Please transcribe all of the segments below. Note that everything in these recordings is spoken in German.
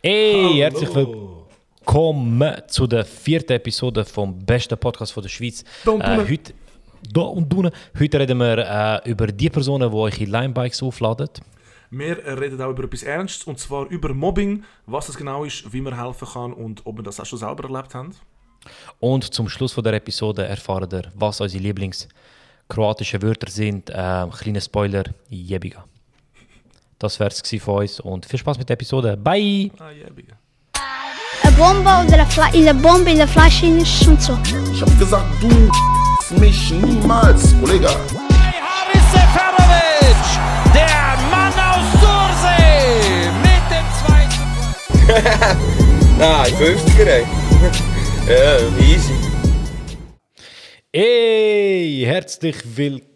Hey, herzlich willkommen zu der vierten Episode vom besten Podcast von der Schweiz. Da und Äh, heute, da und Dune. Heute reden wir äh, über die Personen, die euch in Linebikes aufladen. Wir reden auch über etwas Ernstes, und zwar über Mobbing, was es genau ist, wie man helfen kann und ob wir das auch schon selber erlebt haben. Und zum Schluss von der Episode erfahren wir, was unsere Lieblings-kroatischen Wörter sind. Äh, kleiner Spoiler, jebiga. Das wäre es von uns und viel Spaß mit der Episode. Bye! Ah, jäbiger. A bomba oder a Fla in der Bombe in der Flasche ist und so. Ich hab gesagt, du mich niemals, Kollege. Haris Seferovic, der Mann aus Sursee, mit dem zweiten Nein, 50er, ey. ja, easy. Hey, herzlich willkommen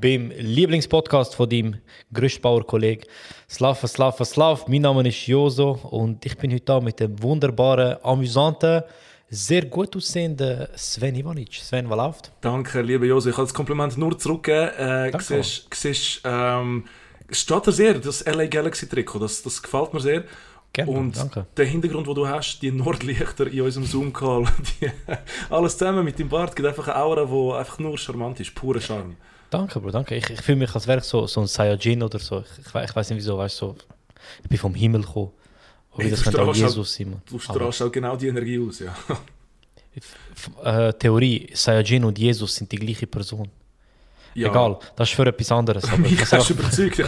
beim Lieblingspodcast von deinem Gerüstbauer-Kollegen Slava, Slava, Slav. Mein Name ist Joso und ich bin heute da mit dem wunderbaren, amüsanten, sehr gut aussehenden Sven Ivanic. Sven, was läuft? Danke, liebe Jose. Ich kann das Kompliment nur zurückgeben. Äh, siehst, siehst, ähm, steht dir sehr, das LA Galaxy Trikot, das, das gefällt mir sehr. Gerne, und danke. der Hintergrund, den du hast, die Nordlichter in unserem Zoom-Call, alles zusammen mit dem Bart, gibt einfach eine Aura, die einfach nur charmant ist, pure Charme. Danke, Bro, danke. Ich, ich fühle mich als wäre ich so, so ein Saiyajin oder so. Ich, ich, ich weiß nicht wieso, weißt du, so, ich bin vom Himmel gekommen. Hey, das könnte auch Jesus sein. Du strahlst auch genau die Energie aus, ja. F- äh, Theorie, Saiyajin und Jesus sind die gleiche Person. Ja. Egal, das ist für etwas anderes. Aber Mich ich hast du überzeugt. Ich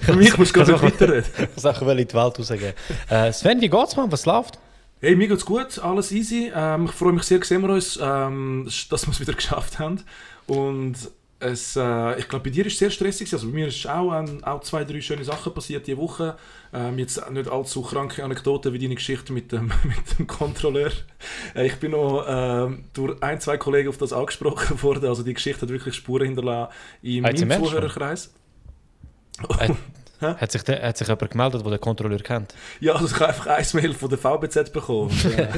für mich musst du nicht weiterreden. Sachen in die Welt rausgeben. Äh, Sven, wie geht's, man? Was läuft? Hey, mir geht's gut, alles easy. Ähm, ich freue mich sehr, sehen wir uns, ähm, dass wir es wieder geschafft haben. Und es, äh, ich glaube, bei dir ist es sehr stressig. Also bei mir ist auch, ähm, auch zwei, drei schöne Sachen passiert diese Woche. Ähm, jetzt nicht allzu kranke Anekdoten wie deine Geschichte mit dem, mit dem Kontrolleur. Äh, ich bin noch ähm, durch ein, zwei Kollegen auf das angesprochen worden. Also die Geschichte hat wirklich Spuren hinterlassen in meinem? Zuhörerkreis. Äh, hat, sich der, hat sich jemand gemeldet, der den Kontrolleur kennt? Ja, also ich habe einfach ein Mail von der VBZ bekommen. Und, äh,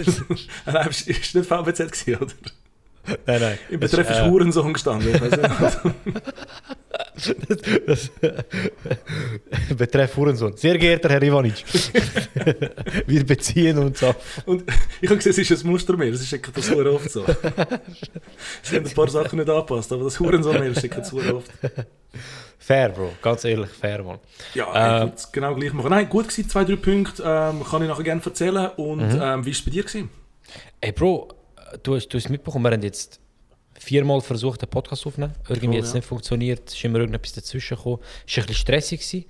Nein, ist, ist nicht VBZ gewesen, oder? Nein, nein. Im Betreff ist Hurensohn gestanden. Ich weiss nicht. Betreff Hurensohn. Sehr geehrter Herr Ivanic. Wir beziehen uns auf. Und ich habe gesehen, es ist ein Mustermail. Es ist echt das sehr oft so. Sie haben ein paar Sachen nicht angepasst, aber das Hurensohn-Mail schickt es sehr oft. Fair, Bro. Ganz ehrlich, fair, Mann. Ja, Äh, ich würde es genau gleich machen. Nein, gut gewesen, zwei, drei Punkte. Ähm, kann ich nachher gerne erzählen. Und Mhm. ähm, wie war es bei dir? Gewesen? Ey, Bro, du hast, du hast mitbekommen, wir haben jetzt viermal versucht, einen Podcast aufzunehmen. Irgendwie hat es ja. nicht funktioniert. Es ist immer irgendetwas dazwischen gekommen. Es war ein bisschen stressig. Gewesen,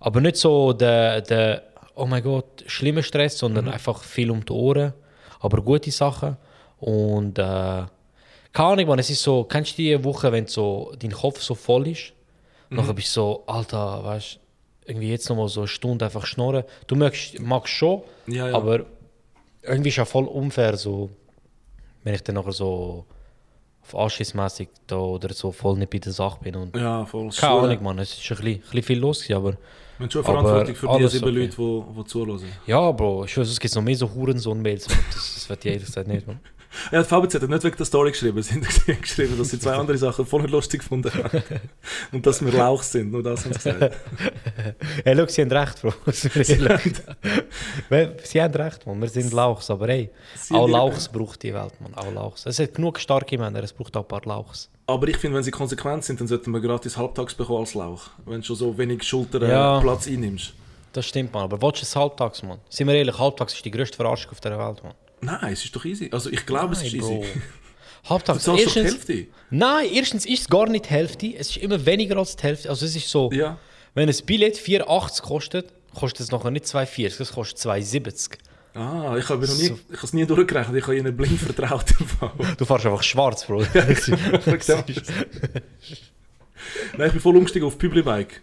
aber nicht so der, der, oh mein Gott, schlimmer Stress, sondern Mhm. einfach viel um die Ohren. Aber gute Sachen. Und äh, keine Ahnung, man, es ist so, kennst du die Woche, wenn so dein Kopf so voll ist? Mhm. Nachher bist du so, Alter, weißt du, irgendwie jetzt noch mal so eine Stunde einfach schnurren. Du magst, magst schon, Ja, ja. aber irgendwie ist ja voll unfair, so, wenn ich dann nachher so auf Anschissmässig da oder so voll nicht bei der Sache bin. Und Ja, voll. keine Ahnung, Mann, es ist ein bisschen, ein bisschen viel los, gewesen, aber haben schon Verantwortung für die sieben okay. Leute, die, die zuhören. ja, Bro, ich weiß, es gibt noch mehr so Hurensohn-Mails, das, das wird ich ehrlich gesagt nicht, Mann. Ja, die VBZ hat nicht wegen der Story geschrieben, sie haben geschrieben, dass sie zwei andere Sachen voll nicht lustig gefunden haben. Und dass wir Lauch sind, nur das haben sie gesagt. Hey, schau, sie haben recht, Bro. Weil, sie haben recht, Mann. Wir sind Lauchs, aber hey, Sie auch Lauchs braucht die Welt, Mann. Auch Lauchs. Es hat genug starke Männer, es braucht auch ein paar Lauchs. Aber ich finde, wenn sie konsequent sind, dann sollten wir gratis halbtags bekommen als Lauch. Wenn du schon so wenig Ja. Schulterplatz einnimmst. Das stimmt, Mann. Aber du es halbtags, Mann? Sind wir ehrlich, halbtags ist die grösste Verarschung auf der Welt, Mann. Nein, es ist doch easy. Also ich glaube, es ist easy. Bro. Du Halbtags. zahlst doch die Erstens, Hälfte. nein, erstens ist es gar nicht die Hälfte. Es ist immer weniger als die Hälfte. Also es ist so, Ja. wenn ein Billett 4,80 kostet, kostet es nachher nicht 2,40, es kostet 2,70. Ah, ich habe nie, So. ich habe es nie durchgerechnet. Ich habe ihnen blind vertraut. Du fährst einfach schwarz, Bro. Nein, ich bin voll umgestiegen auf Publibike.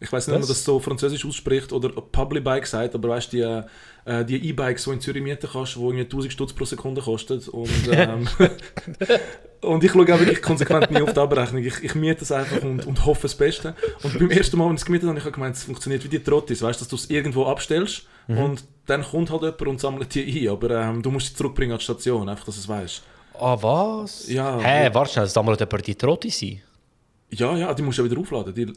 Ich weiß nicht, ob man Das- so französisch ausspricht oder Publibike sagt, aber weißt du, die, äh, die E-Bikes, die in Zürich mieten kannst, die irgendwie 1000 Stutz pro Sekunde kosten. Und, ähm, und ich schaue auch wirklich konsequent nie auf die Abrechnung. Ich, ich miete es einfach und, und hoffe das Beste. Und beim ersten Mal, als ich es gemietet habe, habe ich gemeint, es funktioniert wie die Trottis. Weißt du, dass du es irgendwo abstellst und dann kommt halt jemand und sammelt die ein. Aber ähm, du musst sie zurückbringen an die Station, einfach, dass du es weißt. Ah, was? Ja. Hä, warte schnell, damals jemand die Trotti sein? Ja, ja, die musst du ja wieder aufladen. Die,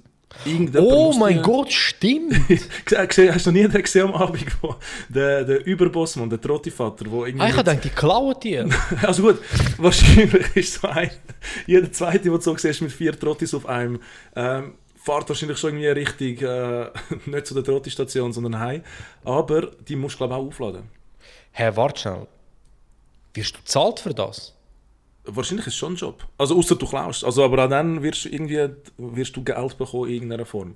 Oh mein die- Gott, stimmt! Hast du noch nie den gesehen am Abend, wo der, der Überbossmann, der Trottivater, wo irgendwie... ah, ich dachte, die klauen die. Also gut, wahrscheinlich ist so ein... Jeder Zweite, den du so siehst, mit vier Trottis auf einem, ähm, fährt wahrscheinlich schon irgendwie Richtung, äh, nicht zu der Trotti-Station, sondern heim. Aber die musst du, glaube ich, auch aufladen. Herr, warte schnell. Wirst du bezahlt für das? Wahrscheinlich ist es schon ein Job. Also außer du klaust. Also, aber auch dann wirst du irgendwie wirst du Geld bekommen in irgendeiner Form.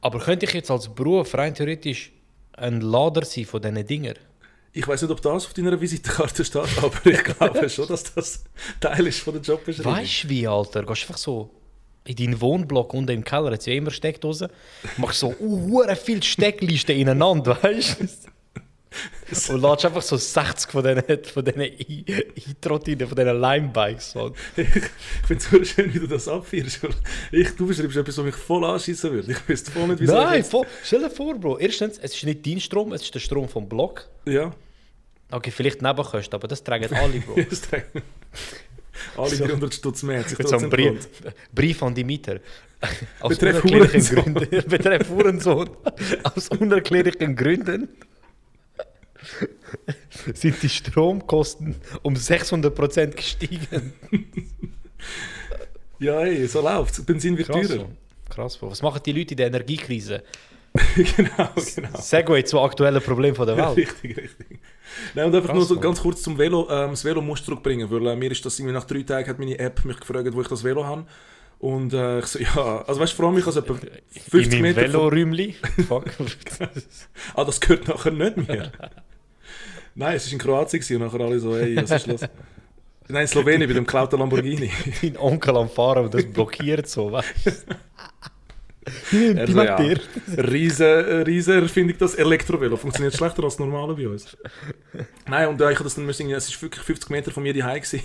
Aber könnte ich jetzt als Beruf rein theoretisch ein Lader sein von diesen Dinger? Ich weiß nicht, ob das auf deiner Visitenkarte steht, aber ich glaube schon, dass das Teil ist von der Jobbeschreibung. Weißt du wie, Alter? Gehst einfach so in deinen Wohnblock unten im Keller, jetzt ja immer Steckdosen, machst so uh, viel Stecklisten ineinander, weißt du? Und lädst einfach so 60 von diesen, von I-Trottinen, von diesen Limebikes. So. Ich finde es so schön, wie du das weil Ich, du beschreibst etwas, was mich voll anschießen würde. Ich wüsste voll nicht, wieso Nein, voll, stell dir vor, Bro. Erstens, es ist nicht dein Strom, es ist der Strom vom Block. Ja. Okay, vielleicht Nebenkosten, aber das tragen alle, Bro. Das tragen- Alle 300 Stutz mehr. sich so trotzdem Brief. Brief an die Mieter. Aus Betreff unerklärlichen Hurensohn. Gründen. Betreff Hurensohn. Aus unerklärlichen Gründen sind die Stromkosten um 600% gestiegen. Ja, ey, so läuft Benzin wird Krass, teurer. Krass, Bro. Was machen die Leute in der Energiekrise? genau, genau. Segway zu aktuellen Problemen von der Welt. Richtig, richtig. Nein, und einfach Krass, nur so ganz kurz zum Velo. Ähm, das Velo musst du zurückbringen, weil äh, mir ist das irgendwie nach drei Tagen hat meine App mich gefragt, wo ich das Velo habe. Und äh, ich so, ja, also weißt du, vor mich also etwa 50 in Meter. Veloräumli. Fuck. Ah, das gehört nachher nicht mehr. Nein, es war in Kroatien und nachher alle so, hey, was ist los? Nein, in Slowenien bei dem geklauten Lamborghini. Dein Onkel am Fahren und das blockiert so, weißt du? Er so, ja, dir. riese, riese Erfindung, das Elektrovelo. Funktioniert schlechter als das normale bei uns. Nein, und äh, ich habe das dann müssen, es war wirklich 50 Meter von mir daheim gewesen.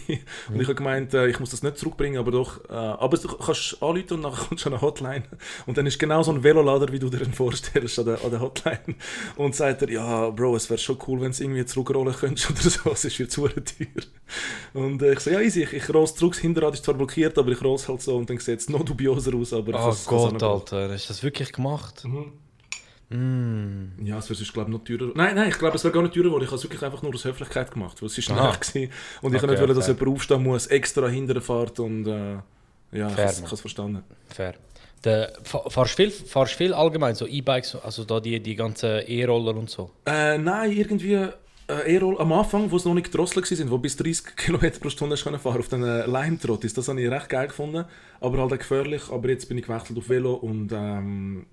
Und ich habe gemeint, äh, ich muss das nicht zurückbringen, aber doch. Äh, aber du kannst anrufen und nachher kommst du an eine Hotline. Und dann ist genau so ein Velolader, wie du dir den vorstellst, an der, an der Hotline. Und sagt er, ja, Bro, es wäre schon cool, wenn du es irgendwie zurückrollen könntest oder so. Es ist jetzt zu teuer. Und äh, ich so, ja, easy, ich, ich roll es zurück. Das Hinterrad ist zwar blockiert, aber ich roll es halt so und dann sieht es noch dubioser aus. Aber ich Oh Gott, angebracht. Alter. Hast du das wirklich gemacht? Ja, es wäre sonst, glaube ich, noch teurer. Nein, nein, ich glaube, es wäre gar nicht teurer geworden. Ich habe es wirklich einfach nur aus Höflichkeit gemacht, weil es ist. Nacht gewesen. Und ich Okay, okay, nicht wollen, dass fair. jemand aufstehen muss, extra hinterher fährt und äh, ja, ich Fair, habe Mann. es verstanden. Fair. Der, fa- fahrst du viel, fahrst viel allgemein, so E-Bikes, also da die, die ganzen E-Roller und so? Äh, nein, irgendwie äh, eher am Anfang, wo es noch nicht gedrosselt waren, wo bis 30 km pro Stunde fahren auf den äh, Lime-Trottis, das habe ich recht geil gefunden, aber halt auch gefährlich. Aber jetzt bin ich gewechselt auf Velo und ähm,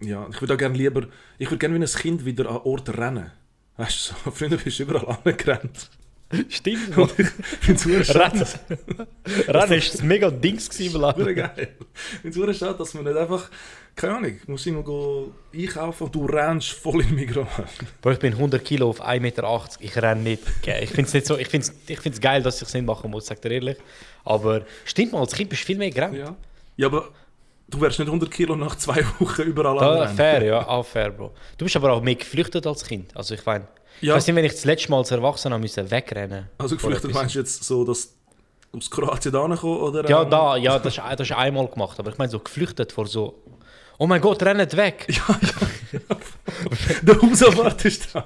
ja, ich würde auch gerne lieber, ich würde gerne wie ein Kind wieder an Orten rennen. Weißt du, so, früher bist du überall angerannt. Stimmt. Und ich super schade, Rennen. Ist das mega Dings gewesen, Mann. geil. Ich es schade, dass man nicht einfach, keine Ahnung, du musst irgendwo go einkaufen und du rennst voll in Migros. Bro, ich bin 100 Kilo auf 1,80 Meter, ich renne nicht. Ich finde es nicht so, ich find's, ich find's geil, dass ich es nicht machen muss, sag dir ehrlich. Aber stimmt mal, als Kind bist du viel mehr gerannt. Ja. ja, aber du wärst nicht 100 Kilo nach zwei Wochen überall Da, anrennen. fair, ja, auch fair, Bro. Du bist aber auch mehr geflüchtet als Kind. Also ich meine, ich Ja. weiß nicht, wenn ich das letzte Mal als Erwachsener müssen wegrennen Also geflüchtet meinst du jetzt so, dass du aus Kroatien da oder? Ja, ähm, da, ja, das ist, das ist einmal gemacht, aber ich meine so geflüchtet vor so, oh mein Gott, rennt weg. Der Hausabwart ist da.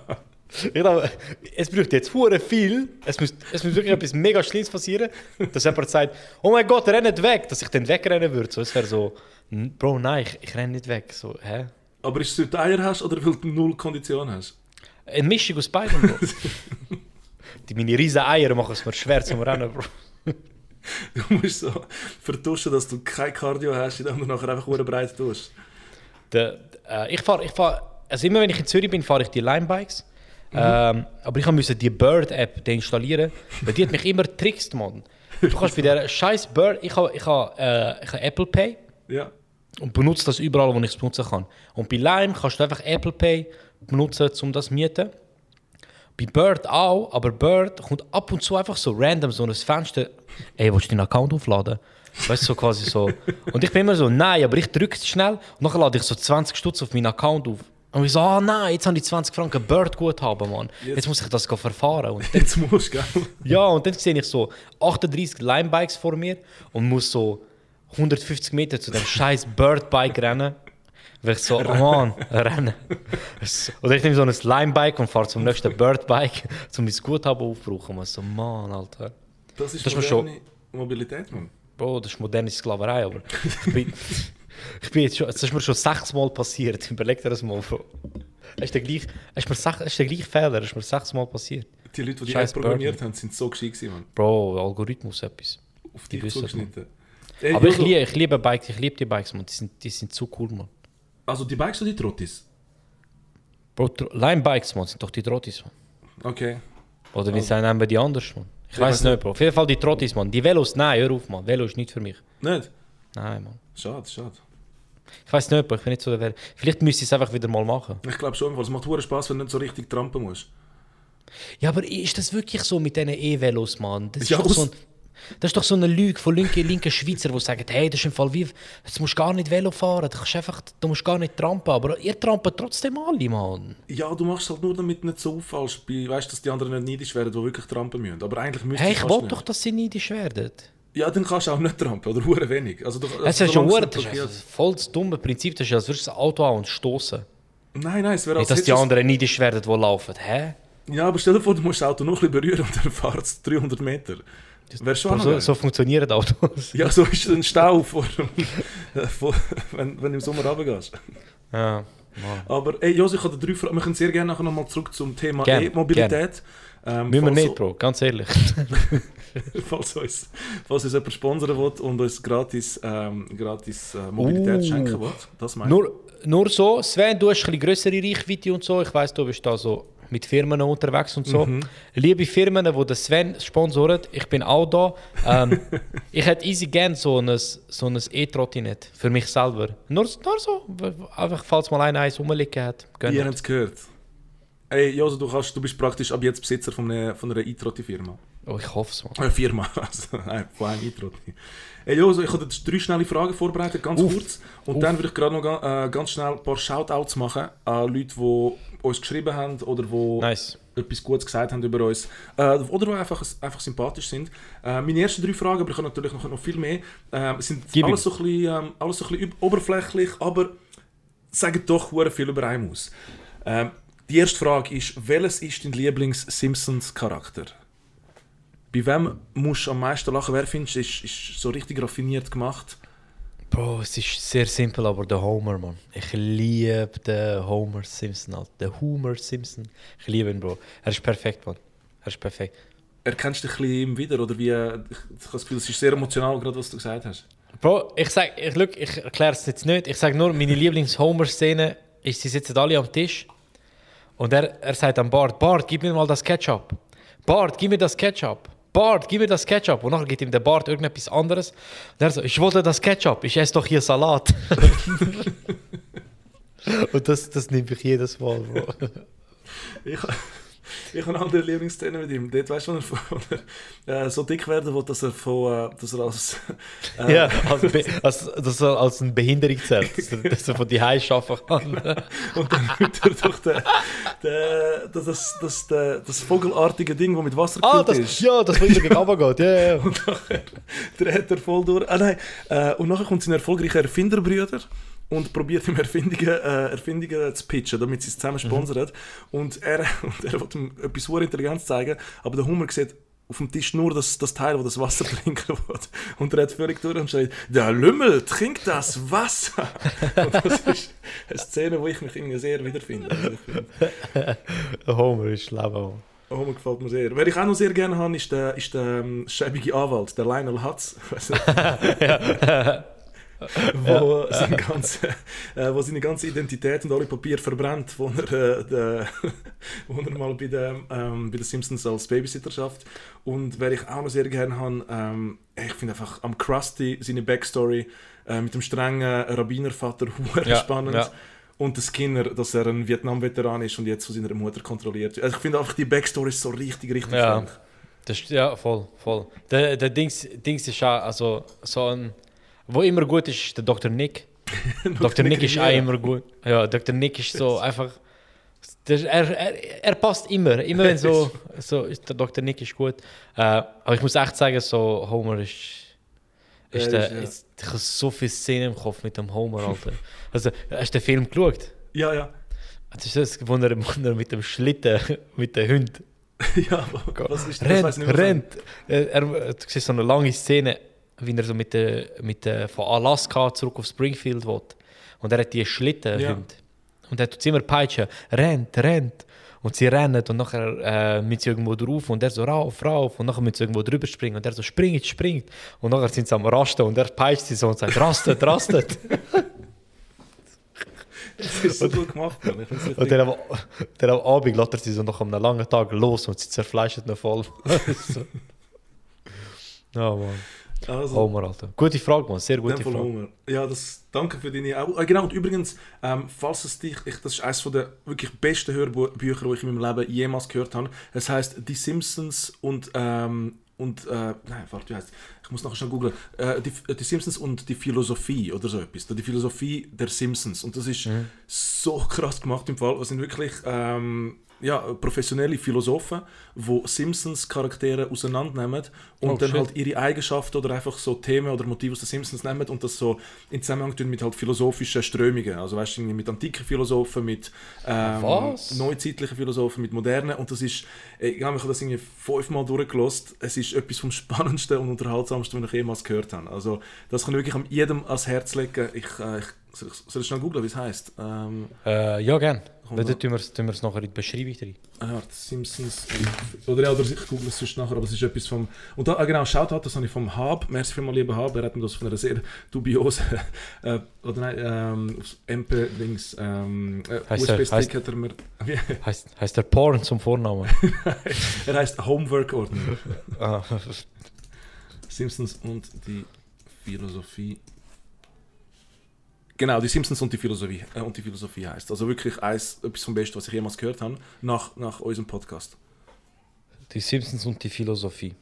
Ich glaube, es braucht jetzt hure viel, es muss, es muss wirklich etwas mega Schlimmes passieren, dass jemand sagt, oh mein Gott, rennt weg, dass ich dann wegrennen würde. So, es wäre so, "N- Bro, nein, ich, ich renne nicht weg. So, hä? Aber ist es, weil du Eier hast oder weil du null Kondition hast? Eine Mischung aus beidem, Bro. Die meine riesen Eier machen es mir schwer zum Rennen, Bro. Du musst so vertuschen, dass du kein Cardio hast, indem du nachher einfach breit tust. Der, äh, ich fahre, ich fahr, also immer wenn ich in Zürich bin, fahre ich die Limebikes. Ähm, aber ich musste die Bird-App deinstallieren, weil die hat mich immer getrickst, Mann. Du kannst bei der scheiß Bird, ich habe ich ha, äh, ich ha Apple Pay Ja. und benutze das überall, wo ich es benutzen kann. Und bei Lime kannst du einfach Apple Pay benutzen, um das zu mieten. Bei Bird auch, aber Bird kommt ab und zu einfach so random so ein Fenster. Ey, willst du deinen Account aufladen? Weißt du, so quasi so. Und ich bin immer so, nein, aber ich drücke es schnell und dann lade ich so 20 Stutz auf meinen Account auf. Und ich so, ah nein, jetzt habe ich 20 Franken Bird gut haben, Mann. Jetzt muss ich das verfahren. Und dann, Jetzt musst du, gell? ja, und dann sehe ich so 38 Limebikes vor mir und muss so 150 Meter zu dem scheiß Birdbike rennen. Ich so, oh Mann, rennen. So- Oder ich nehme so ein Slimebike und fahre zum nächsten Birdbike, um mein Guthaben aufzubrauchen. Man so, Mann, Alter. Das ist Das ist mir schon- moderne Mobilität, Mann. Bro, das ist moderne Sklaverei, aber ich bin, ich bin jetzt schon, das ist mir schon sechsmal passiert. Überleg dir das mal, Bro. Es ist der gleiche, ist mir sech, ist der gleiche Fehler, es ist mir sechsmal passiert. Die Leute, die die App programmiert haben, sind so gescheit gewesen, Mann. Bro, Algorithmus etwas. Auf Die wissen, zugeschnitten. Ey, Aber ich Jojo, liebe, ich liebe Bikes, ich liebe die Bikes, man. Die sind, die sind zu cool, man. Also die Bikes oder die Trottis? Bro, Line-Bikes, man, sind doch die Trottis, man. Okay. Oder wie sagen nehmen die anders, man? Ich Ja, weiß weiss nicht, Bro. Auf jeden Fall die Trottis, man. Die Velos, nein, hör auf, man. Velo ist nicht für mich. Nicht? Nein, man. Schade, schade. Ich weiß nicht, Bro. Ich bin nicht so der Vielleicht müsste ich es einfach wieder mal machen. Ich glaube schon, weil es macht Spaß, wenn du nicht so richtig trampen musst. Ja, aber ist das wirklich so mit diesen E-Velos, Mann? Das ist, Ja, doch aus- so ein, das ist doch so eine Lüge von linken, linken Schweizer, die sagen, hey, das ist im Fall wie, jetzt musst du gar nicht Velo fahren, du, kannst einfach, du musst gar nicht trampen. Aber ihr trampet trotzdem alle, Mann. Ja, du machst halt nur, damit du nicht so auffallst, weißt, dass die anderen nicht neidisch werden, die wirklich trampen müssen. Aber eigentlich müsste Hey, ich wollte nicht. doch, dass sie neidisch werden. Ja, dann kannst du auch nicht trampen, oder hure wenig. Also, du, also, ist schon solange hure- das nicht ist ein voll das dumme Prinzip, das ist, als würdest du ein Auto an und stoßen. Nein, nein, es wäre Nicht, als dass die du- anderen neidisch werden, die laufen. Hä? Ja, aber stell dir vor, du musst das Auto noch ein bisschen berühren und dann fährt es 300 Meter. Wäre schon so, so funktionieren Autos. Ja, so ist ein Stau, vor, vor, wenn, wenn du im Sommer runtergehst. Ja. Aber ey, Jos, ich habe drei Fragen. Wir können sehr gerne nachher nochmal zurück zum Thema E-Mobilität. Ähm, Müssen wir nicht, Bro, ganz ehrlich. falls uns, falls uns jemand sponsern will und uns gratis, ähm, gratis äh, Mobilität Uh. schenken will. Das meine ich. Nur, nur so, Sven, du hast ein bisschen größere Reichweite und so. Ich weiss, du bist da so mit Firmen unterwegs und so. Liebe Firmen, die den Sven sponsoren, ich bin auch da. Ähm, ich hätte easy gern so ein, so ein E-Trottinett für mich selber. Nur, nur so, einfach falls mal einer eins rumliegen hat. Ihr habt es gehört. Ey, Joso, du, kannst, du bist praktisch ab jetzt Besitzer von einer, von einer E-Trotti-Firma. Oh, ich hoffe es. Äh, Firma, also, nein, von einem E-Trotti. Ey, Joso, ich habe drei schnelle Fragen vorbereitet, ganz Uff. kurz. Und Uff. dann würde ich gerade noch äh, ganz schnell ein paar Shoutouts machen an Leute, die uns geschrieben haben oder die Nice. etwas Gutes gesagt haben über uns. Äh, oder die einfach, einfach sympathisch sind. Äh, meine ersten drei Fragen, aber ich habe natürlich noch, noch viel mehr, äh, sind Gib alles so, ein bisschen, ähm, alles so ein bisschen oberflächlich, aber sagen doch viel über einen aus. Ähm, die erste Frage ist, welches ist dein Lieblings-Simpsons-Charakter? Bei wem musst du am meisten lachen? Wer findest du, ist, ist so richtig raffiniert gemacht? Bro, es ist sehr simpel, aber der Homer, man. Ich liebe den Homer Simpson, Alter. Der Homer Simpson. Ich liebe ihn, Bro. Er ist perfekt, man. Er ist perfekt. Erkennst du dich ein bisschen wieder? Oder wie, ich, habe das Gefühl, es ist sehr emotional, gerade was du gesagt hast. Bro, ich sag, ich, look, ich erkläre es jetzt nicht. Ich sage nur, meine Lieblings-Homer-Szene ist, sie sitzen alle am Tisch und er, er sagt am Bart, Bart, gib mir mal das Ketchup. Bart, gib mir das Ketchup. Bart, gib mir das Ketchup. Und nachher gibt ihm der Bart irgendetwas anderes. Und er so, ich wollte das Ketchup, ich esse doch hier Salat. und das, das nehme ich jedes Mal, Bro. Ich, ich habe eine andere Lieblingsszene mit ihm. Dort weißt du, wenn er, äh, so dick werden will, dass er, von, äh, dass er als. Äh, Ja, als, als, dass er als eine Behinderung zählt, dass er, dass er von die Hause arbeiten kann. Und dann wird er durch den, den, das, das, das, das, vogelartige Ding, das mit Wasser ah, das, ist. ja, das will ich gegen runter geht. Ja, ja. Und nachher dreht er voll durch. Ah, nein. Äh, und nachher kommt sein erfolgreicher Erfinderbrüder und probiert ihm Erfindungen, äh, Erfindungen zu pitchen, damit sie es zusammen sponsern. Und er, und er will ihm etwas sehr Intelligenz zeigen, aber der Hummer sieht auf dem Tisch nur das, das Teil, wo das Wasser trinken will. Und er hat völlig durch und schreit, der Lümmel, trink das Wasser! und das ist eine Szene, wo ich mich irgendwie sehr wiederfinde. Also Homer ist Leben. Homer gefällt mir sehr. Wer ich auch noch sehr gerne habe, ist der, ist der ähm, schäbige Anwalt, der Lionel Hutz. Wo, seine ganze, äh, wo seine ganze Identität und alle Papier verbrennt, wo er, äh, de, wo er mal bei den, ähm, bei den Simpsons als Babysitter schafft. Und wer ich auch noch sehr gerne habe, ähm, ich finde einfach am Krusty seine Backstory äh, mit dem strengen Rabbinervater Ja, spannend. ja. Und der Skinner, dass er ein Vietnam-Veteran ist und jetzt von seiner Mutter kontrolliert. wird. Also ich finde einfach die Backstory ist so richtig, richtig Ja. stark. Das, ja, voll, voll. Der, der Dings, Dings ist auch, also so ein, wo immer gut ist, ist der Dr. Nick. Dr. Nick ist auch immer gut. Ja, Dr. Nick ist so einfach, der, er, er, er passt immer, immer wenn so, so der Dr. Nick ist gut. Äh, aber ich muss echt sagen, so Homer ist, Ist Er der, ist, ja. jetzt, ich habe so viele Szenen im Kopf mit dem Homer, Alter. Also, hast du den Film geschaut? Ja, ja. Das ist das, wo er, wo er mit dem Schlitten, mit dem Hund ja, aber was ist das? rennt, rennt. Er, er, du siehst so eine lange Szene, wie er so mit der, mit der, von Alaska zurück auf Springfield will. Und er hat die Schlitten Ja. Hund. Und er tut immer peitschen, rennt, rennt. Und sie rennen und nachher äh, müssen sie irgendwo drauf und er so rauf, rauf und nachher müssen sie irgendwo drüber springen und er so springt, springt. Und nachher sind sie am Rasten und er peitscht sie so und sagt, rastet, rastet. Das ist so gut gemacht, Mann. Und dann am, dann am Abend lässt er sie so nach einem langen Tag los und sie zerfleischen ihn voll. so. Ja, Mann. Also, Homer, Alter. Gute Frage, Mann. Sehr gute Frage. Homer. Ja, das, danke für deine. Äh, genau, und übrigens, ähm, falls es dich. Ich, das ist eines der wirklich besten Hörbücher, die ich in meinem Leben jemals gehört habe. Es heißt Die Simpsons und. Ähm, und, äh, nein, warte, wie heißt Ich muss nachher schnell googeln. Äh, die, äh, die Simpsons und die Philosophie oder so etwas. Die Philosophie der Simpsons. Und das ist so krass gemacht im Fall. Es sind wirklich ähm, ja, professionelle Philosophen, die Simpsons-Charaktere auseinandernehmen und Oh, dann shit. halt ihre Eigenschaften oder einfach so Themen oder Motive aus den Simpsons nehmen und das so in Zusammenhang tun mit halt philosophischen Strömungen. Also weißt du, mit antiken Philosophen, mit ähm, neuzeitlichen Philosophen, mit modernen und das ist, äh, ich habe das irgendwie fünfmal durchgelost. Es ist etwas vom Spannendsten und Unterhaltsamsten, was ich jemals gehört habe. Also das kann ich wirklich an jedem ans Herz legen. Ich, äh, ich soll ich ich schnell googeln, wie es heisst? Ähm, Äh, ja, gerne. Dann da. tun wir es tun wir es nachher in die Beschreibung rein. Ah, Simpsons. Oder ja, oder ich google es sonst nachher, aber es ist etwas vom. Und da, ah, genau, Shoutout, das habe ich vom Hab. Merci vielmals, lieber Hab. Er hat mir das von einer sehr dubiosen. Äh, oder nein, ähm, MP-Dings. Ähm, äh, Heißt USB-Stick hat er mir. Heißt der Porn zum Vornamen? er heißt Homework-Ordner. ah, Simpsons und die Philosophie. Genau, die Simpsons und die Philosophie, äh, und die Philosophie heißt. Also wirklich eins, etwas vom Besten, was ich jemals gehört habe, nach, nach unserem Podcast. die Simpsons und die Philosophie.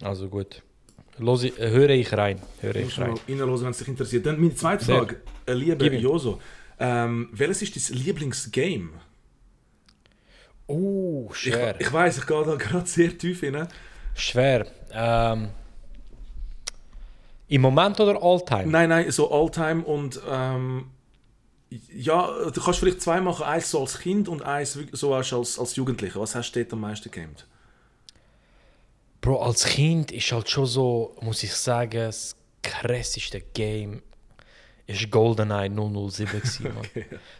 Also gut. Los, ich- äh, höre ich rein. Höre ich rein. reinhören, wenn es dich interessiert. Dann meine zweite Sehr. Frage. Äh, Lieber. Joso, ähm, welches ist dein Lieblingsgame? Oh, Ich, schwer. ich weiß, ich gehe da gerade sehr tief rein. Schwer. Ähm, Im Moment oder Alltime? Nein, nein, so Alltime und ähm, ja, du kannst vielleicht zwei machen, eins so als Kind und eins so als, als, Jugendlicher. Was hast du dort am meisten gegamed? Bro, als Kind ist halt schon so, muss ich sagen, das krasseste Game ist GoldenEye 007 gewesen, Mann.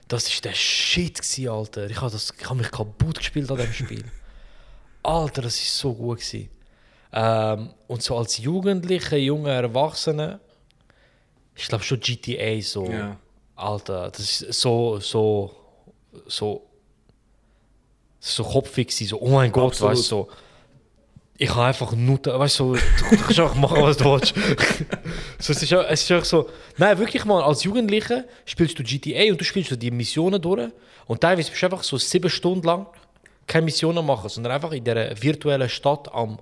Das ist der Shit gewesen, Alter. Ich habe hab mich kaputt gespielt an dem Spiel. Alter, das ist so gut gewesen. Ähm, und so als Jugendliche, junge Erwachsene, ich glaube schon GTA so. Ja. Alter, das ist so, so, so, so kopfig so, oh mein Gott, Absolut. weißt du, so. Ich habe einfach nur, weißt du, so, du kannst einfach machen, was du willst. so, es, ist, auch- es ist auch so, nein, wirklich mal, als Jugendlicher spielst du GTA und du spielst so die Missionen durch und teilweise bist du einfach so sieben Stunden lang keine Missionen machen, sondern einfach in dieser virtuellen Stadt am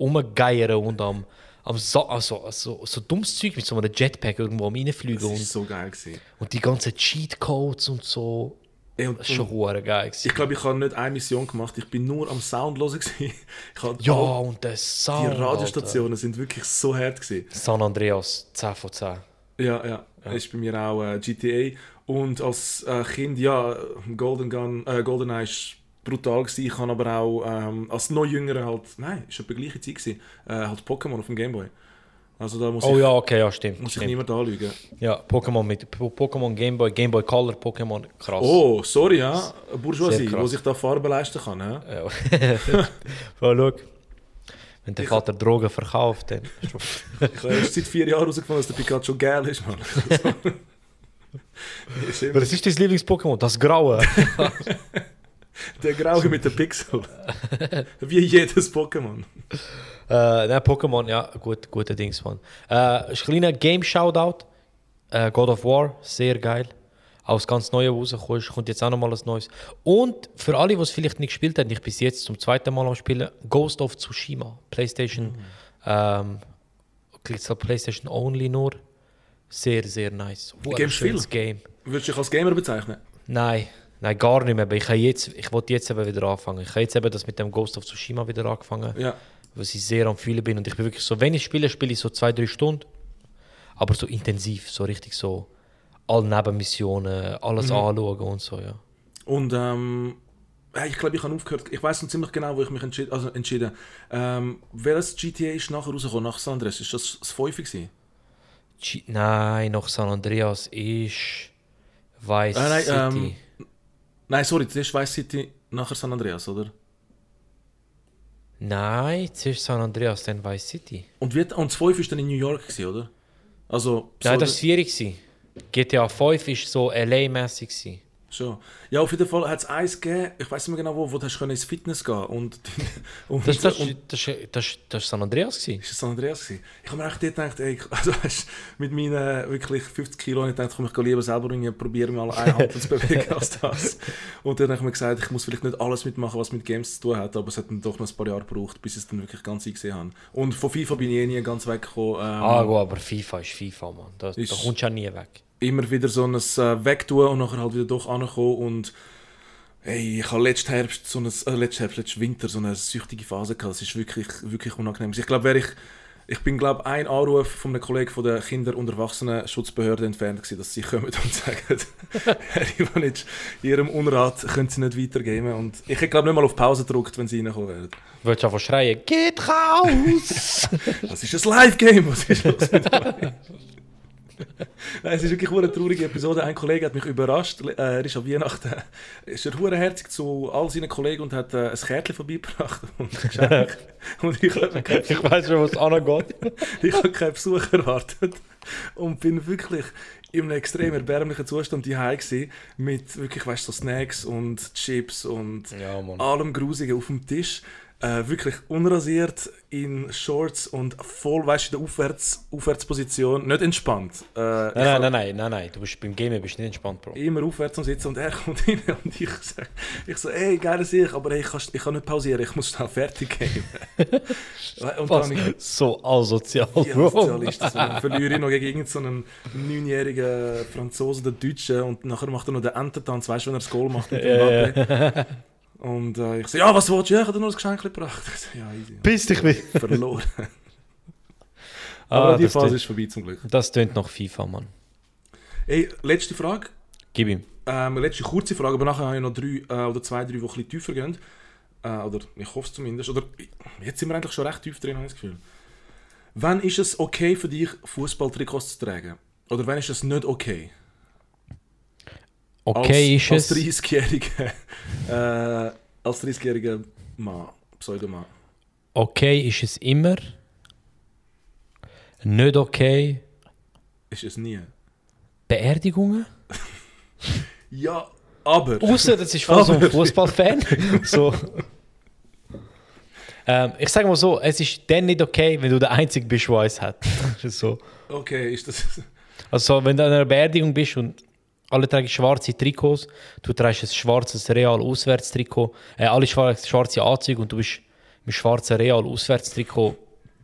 Umgeiern und am, am so, also, also, so dummes Zeug mit so einem Jetpack irgendwo am reinfliegen Das und, so geil gewesen. und die ganzen Cheatcodes und so. Ey, und, Das ist schon hure geil. ich gewesen. glaube, ich habe nicht eine Mission gemacht. Ich bin nur am Sound. Ich habe Ja, all- und der die Sound. Radiostationen sind wirklich so hart gewesen. Alter. San Andreas, 10 von 10. Ja, ja. Das ist bei mir auch äh, GTA. Und als äh, Kind, ja, Golden Gun, äh, GoldenEye ist brutal gewesen. Ich habe aber auch ähm, als noch jüngerer halt, nein, ist etwa gleiche Zeit gewesen, äh, halt Pokémon auf dem Gameboy. Also da muss Oh ich, ja, okay, ja, stimmt. muss ich stimmt. niemand anlügen. Ja, Pokémon mit Po- Pokémon Gameboy, Gameboy Color, Pokémon, krass. Oh, sorry, ja. Bourgeoisie, wo sich da Farbe leisten kann. hä? Ja. oh, schau. Wenn der Vater Drogen verkauft, dann. Ich habe erst seit vier Jahren herausgefunden, dass der Pikachu geil ist, Mann. Was ist dein Lieblings-Pokémon? Das Graue. Der Graue mit den Pixel. Wie jedes Pokémon. äh, nein, Pokémon, ja, gut, guter Dings, Mann. Äh, ein kleiner Game-Shoutout. Äh, God of War, sehr geil. Das ganz Neue rausgekommen kommt jetzt auch nochmal was Neues. Und für alle, die es vielleicht nicht gespielt haben, ich bis jetzt zum zweiten Mal am Spielen, Ghost of Tsushima. PlayStation, ähm, ich glaube PlayStation Only nur. Sehr, sehr nice. Viel? Game. Würdest du dich als Gamer bezeichnen? Nein, nein, gar nicht mehr. Aber ich, jetzt, ich wollte jetzt eben wieder anfangen. Ich habe jetzt eben das mit dem Ghost of Tsushima wieder angefangen, Ja. was ich sehr am Fühlen bin. Und ich bin wirklich so, wenn ich spiele, spiele ich so zwei, drei Stunden. Aber so intensiv, so richtig so alle Nebenmissionen, alles anschauen und so, ja. Und ähm, ich glaube, ich habe aufgehört. Ich weiß noch ziemlich genau, wo ich mich entschied, also entschieden ähm, Welches GTA ist nachher rausgekommen, nach San Andreas? Ist das das 5 gewesen? G nein, noch San Andreas ist Vice Ah, nein, City. ähm, Nein, sorry, ist Vice City, nachher San Andreas, oder? Nein, zuerst San Andreas, dann Vice City. Und, wie, und das 5 ist dann in New York, gewesen, oder? Also, Nein, so- das war 4 gewesen. GTA 5 war so LA-mäßig. Schon. Ja, auf jeden Fall hat es eins gegeben, ich weiß nicht mehr genau wo, wo du hast ins Fitness gehen und, und, Das, das, und das, das, das, das San Andreas. Gewesen. ist das San Andreas gewesen? Ich habe mir echt gedacht, ey, also weißt, mit meinen wirklich 50 Kilo, ich dachte, komm, ich gehe lieber selber irgendwie probieren, mal eine Hand zu bewegen als das. Und dann habe ich mir gesagt, ich muss vielleicht nicht alles mitmachen, was mit Games zu tun hat, aber es hat dann doch noch ein paar Jahre gebraucht, bis ich es dann wirklich ganz eingesehen habe. Und von FIFA bin ich eh nie ganz weggekommen. Ähm, Ah, gut, aber FIFA ist FIFA, Mann. Da, da Ist- kommst du ja nie weg. Immer wieder so ein äh, Wegtun und nachher halt wieder doch ankommen und hey, ich habe letzten Herbst, so ein, äh, letzten Herbst, letzten Winter so eine süchtige Phase gehabt. Das ist wirklich, wirklich unangenehm. Ich glaube, wäre ich, ich bin glaube ein Anruf von einem Kollegen von der Kinder- und Erwachsenen-Schutzbehörde entfernt gewesen, dass sie kommen und sagen, Herr Ivanic, Ihrem Unrat können Sie nicht weitergeben. Und ich hätte glaube nicht mal auf Pause gedrückt, wenn Sie reinkommen wären. Willst du einfach schreien, geht raus! Das ist ein Live-Game, was ist los mit euch? Nein, es ist wirklich eine traurige Episode. Ein Kollege hat mich überrascht. Äh, Er ist an Weihnachten ist er herzig zu all seinen Kollegen und hat äh, ein Kärtchen vorbeigebracht und und ich ich weiß schon, was angeht. ich habe keinen Besuch erwartet und bin wirklich in einem extrem erbärmlichen Zustand daheim gewesen, mit wirklich, weißt so Snacks und Chips und Ja, allem Grusigen auf dem Tisch. Äh, wirklich unrasiert in Shorts und voll, weißt du, in der Aufwärts Aufwärtsposition, nicht entspannt. Äh, ich Nein, nein, nein, nein, nein, nein. Du bist beim Gamen bist nicht entspannt, Bro. Immer aufwärts am Sitzen und er kommt rein und ich sage, ich so, ey, geile Sicht, aber ey, ich, kann, ich kann nicht pausieren, ich muss schnell fertig gehen. und dann ich, So asozial, ja, Bro. Sozialist, so, dann verliere ich noch gegen irgendeinen so neunjährigen Franzosen oder Deutschen und nachher macht er noch den Ententanz, weißt du, wenn er das Goal macht mit dem Mbappé. Und äh, ich so, ja, was willst du? Ja, ich habe dir noch ein Geschenk gebracht. Ich so, ja, easy. Piss dich weg. Verloren. Ah, Aber die das Phase ist vorbei zum Glück. Das tönt nach FIFA, Mann. Ey, letzte Frage. Gib ihm. Ähm, letzte kurze Frage, aber nachher habe ich noch drei äh, oder zwei, drei, die ein bisschen tiefer gehen. Äh, oder ich hoffe es zumindest. Oder jetzt sind wir eigentlich schon recht tief drin, habe ich das Gefühl. Wann ist es okay für dich, Fußballtrikots zu tragen? Oder wann ist es nicht okay? Okay als, ist es. Als 30-jähriger äh, als 30-jähriger Mann, Pseudomann. Okay ist es immer. Nicht okay. Ist es nie. Beerdigungen? Ja, aber... Außer das ist voll so ein Fußballfan. so. ähm, ich sage mal so, es ist dann nicht okay, wenn du der Einzige bist, der eins hat. so. Okay, ist das... Also wenn du an einer Beerdigung bist und alle tragen schwarze Trikots, du trägst ein schwarzes Real Auswärtstrikot, äh, alle schwarze, Anzüge und du bist mit schwarzem Real Auswärtstrikot,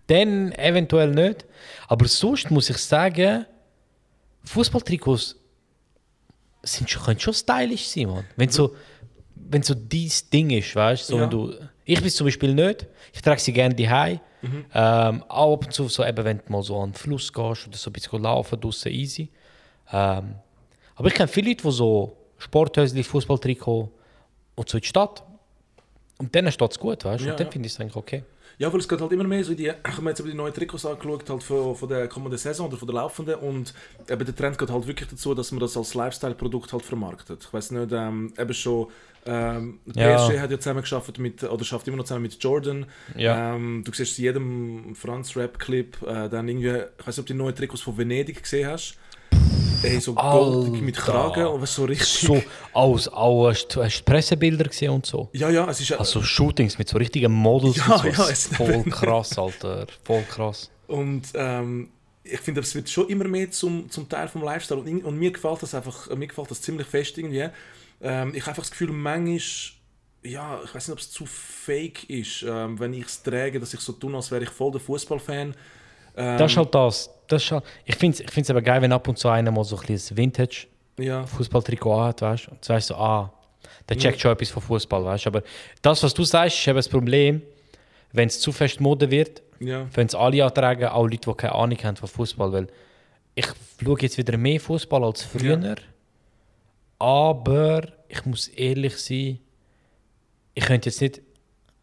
dann eventuell nicht. Aber sonst muss ich sagen, Fußballtrikots sind schon, können schon stylisch sein, Mann. Wenn so, wenn so dein Ding ist, weißt du, so Ja. wenn du, ich bin zum Beispiel nicht, ich trage sie gerne daheim. Ähm, auch ab und zu, so eben, wenn du mal so an den Fluss gehst oder so ein bisschen laufen, draussen easy. Ähm, aber ich kenne viele Leute, die so Sporthäusli, Fußballtrikot und so in die Stadt. Und denen steht es gut, weißt du? Ja, und dann ja. finde ich es eigentlich okay. Ja, weil es geht halt immer mehr so in die, ich habe jetzt die neuen Trikots angeschaut, halt von, von der kommenden Saison oder von der laufenden und eben der Trend geht halt wirklich dazu, dass man das als Lifestyle-Produkt halt vermarktet. Ich weiß nicht, ähm, eben schon, ähm, Ja. PSG hat ja zusammen geschafft mit, oder schafft immer noch zusammen mit Jordan. Ja. Ähm, du siehst in jedem Franz-Rap-Clip äh, dann irgendwie, ich weiß nicht, ob du die neuen Trikots von Venedig gesehen hast. Ey, so goldig mit. Kragen und was so richtig... So, aus, auch, hast du Pressebilder gesehen und so? Ja, ja, es ist. Also Shootings mit so richtigen Models Ja, und so. ja, es- voll krass, Alter. Voll krass. Und ähm, ich finde, es wird schon immer mehr zum, zum Teil vom Lifestyle. Und, und mir gefällt das einfach, mir gefällt das ziemlich fest irgendwie. Ähm, ich habe einfach das Gefühl, manchmal, ja, ich weiß nicht, ob es zu fake ist, ähm, wenn ich es trage, dass ich so tue, als wäre ich voll der Fußballfan. Ähm, Das ist halt das. Das halt, ich finde es ich find's aber geil, wenn ab und zu einer mal so ein bisschen Vintage ja, Fußballtrikot hat, weißt du? Und du weißt so, ah, der checkt schon etwas von Fußball, weißt du? Aber das, was du sagst, ist eben das Problem, wenn es zu fest Mode wird, ja, wenn es alle antragen, auch Leute, die keine Ahnung haben von Fußball, weil ich schaue jetzt wieder mehr Fußball als früher. Aber ich muss ehrlich sein, ich könnte jetzt nicht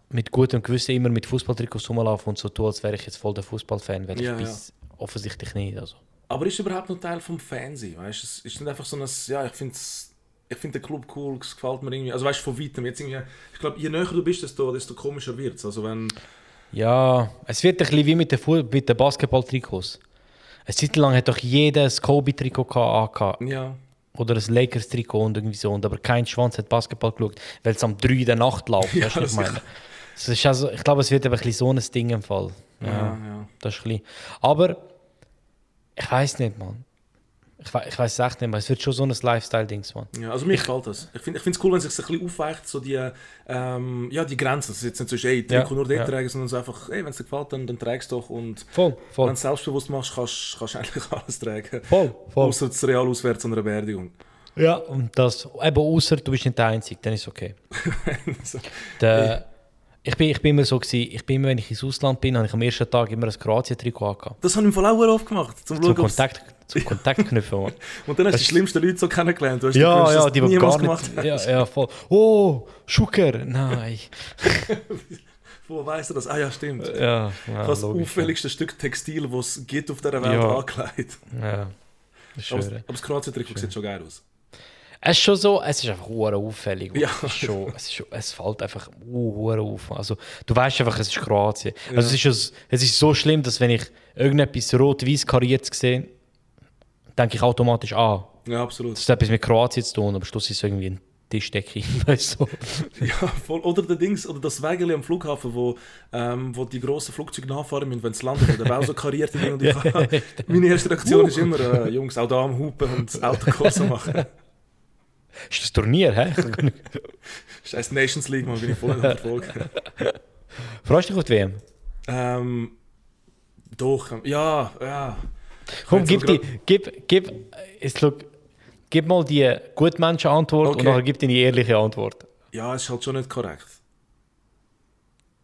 mit gutem Gewissen immer mit Fußballtrikots rumlaufen und so tun, als wäre ich jetzt voll der Fußballfan, weil Ja, ich bin es offensichtlich nicht. Also. Aber ist überhaupt noch Teil vom Fernsehen? Weißt es ist nicht einfach so ein, ja, ich finde ich find den Club cool, es gefällt mir irgendwie. Also weißt du, von weitem. Jetzt irgendwie, ich glaube, je näher du bist, desto, desto komischer wird es. Also wenn, Ja, es wird ein bisschen wie mit den, Fu- mit den Basketball-Trikots. Eine Zeit lang hat doch jeder ein Kobe-Trikot gehabt, angehabt. ja, oder ein Lakers-Trikot und irgendwie so. Und aber kein Schwanz hat Basketball geschaut, weil es am 3 in der Nacht läuft. Ja, weißt du, was das ich meine? Ist also, ich glaube, es wird ein bisschen so ein Ding im Fall. Ja, ja, ja. Das ist ein bisschen. Aber ich weiß nicht, Mann. Ich, we ich weiß es echt nicht, man. Es wird schon so ein Lifestyle-Dings, Mann. Ja, also mir gefällt das. Ich finde es cool, wenn es sich ein bisschen aufweicht, so die, ähm, ja, die Grenzen. Das ist jetzt nicht so, ey, Ja, nur dort ja. tragen, sondern so einfach, ey, wenn es dir gefällt, dann, dann trägst du doch. Und Voll, wenn voll. du es selbstbewusst machst, kannst kannst du eigentlich alles tragen. Voll, voll. Außer das Real auswärts an einer Beerdigung. Ja, und das, eben außer du bist nicht der Einzige, dann ist es okay. so. Der, ich, bin, ich bin immer so gewesen, ich bin immer, wenn ich ins Ausland bin, habe ich am ersten Tag immer ein Kroatien-Trikot angehabt. Das habe ich im Fall auch oft gemacht, zum Zum schauen, Kontakt, zum Kontakt knüpfen. Und dann hast du die schlimmsten Leute so kennengelernt. Du hast Ja, gewünscht, ja, die, die gar gemacht nicht. Ja, ja, voll. Oh, Schucker, nein. Wo weißt du das? Ah ja, stimmt. Ja, ja das logisch. auffälligste Stück Textil, das es gibt auf dieser Welt, Ja. angelegt. Ja, Aber, aber das Kroatien-Trikot sieht schon geil aus. Es ist schon so, es ist einfach hure auffällig. Ja. Es, ist schon, es, ist schon, es fällt einfach hure auf. Also, du weißt einfach, es ist Kroatien. Also, es, ist, es ist so schlimm, dass wenn ich irgendetwas rot-weiß kariertes sehe, denke ich automatisch, ah, Ja, absolut. das hat etwas mit Kroatien zu tun, aber Schluss ist es irgendwie ein Tischdecke. weißt du? Ja, voll. Oder der Dings, oder das Wägeli am Flughafen, wo, ähm, wo die grossen Flugzeuge nachfahren müssen, wenn sie landen. Der war auch so kariert. Und ich, meine erste Reaktion ist immer, äh, Jungs, auch da am Hupen und das Autokurse machen. Ist das Turnier, hä? Scheiß Nations League, man bin ich voll in Erfolg. Freust du dich auf die WM? ähm, doch, ja, ja. Komm, Jetzt gib, die, gib, gib, jetzt, look, gib mal die Gutmenschen-Antwort und Okay. nachher gib deine ehrliche Antwort. Ja, es ist halt schon nicht korrekt.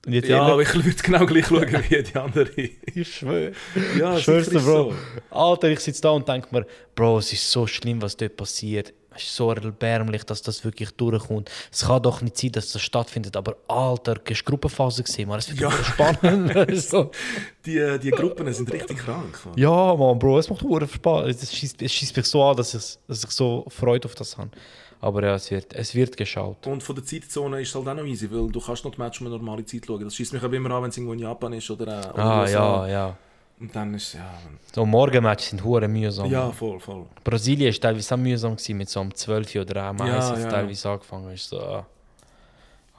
Und jetzt Ja, aber ich würde genau gleich schauen wie die andere. Ich schwöre. Ja, Bro. so. Alter, ich sitze da und denke mir, Bro, es ist so schlimm, was dort passiert. Es ist so erbärmlich, dass das wirklich durchkommt. Es kann doch nicht sein, dass das stattfindet. Aber Alter, du hast Gruppenphase gesehen, man. Es wird Ja. spannend. so. Die, die Gruppen sind richtig krank. Man. Ja, Mann, Bro, es macht Spaß. Es schießt, es mich so an, dass ich, dass ich so Freude auf das habe. Aber ja, es wird, es wird geschaut. Und von der Zeitzone ist es halt auch noch easy, weil du kannst noch die Match um eine normale Zeit schauen. Das schießt mich aber immer an, wenn es irgendwo in Japan ist oder, äh, Ah, USA. ja, ja. Und dann ist ja, So Morgenmatches sind hure mühsam. ja, voll, voll. Brasilien war teilweise auch mühsam gewesen, mit so einem 12 oder Ja, Eis, als ja. teilweise angefangen ist. So, ah.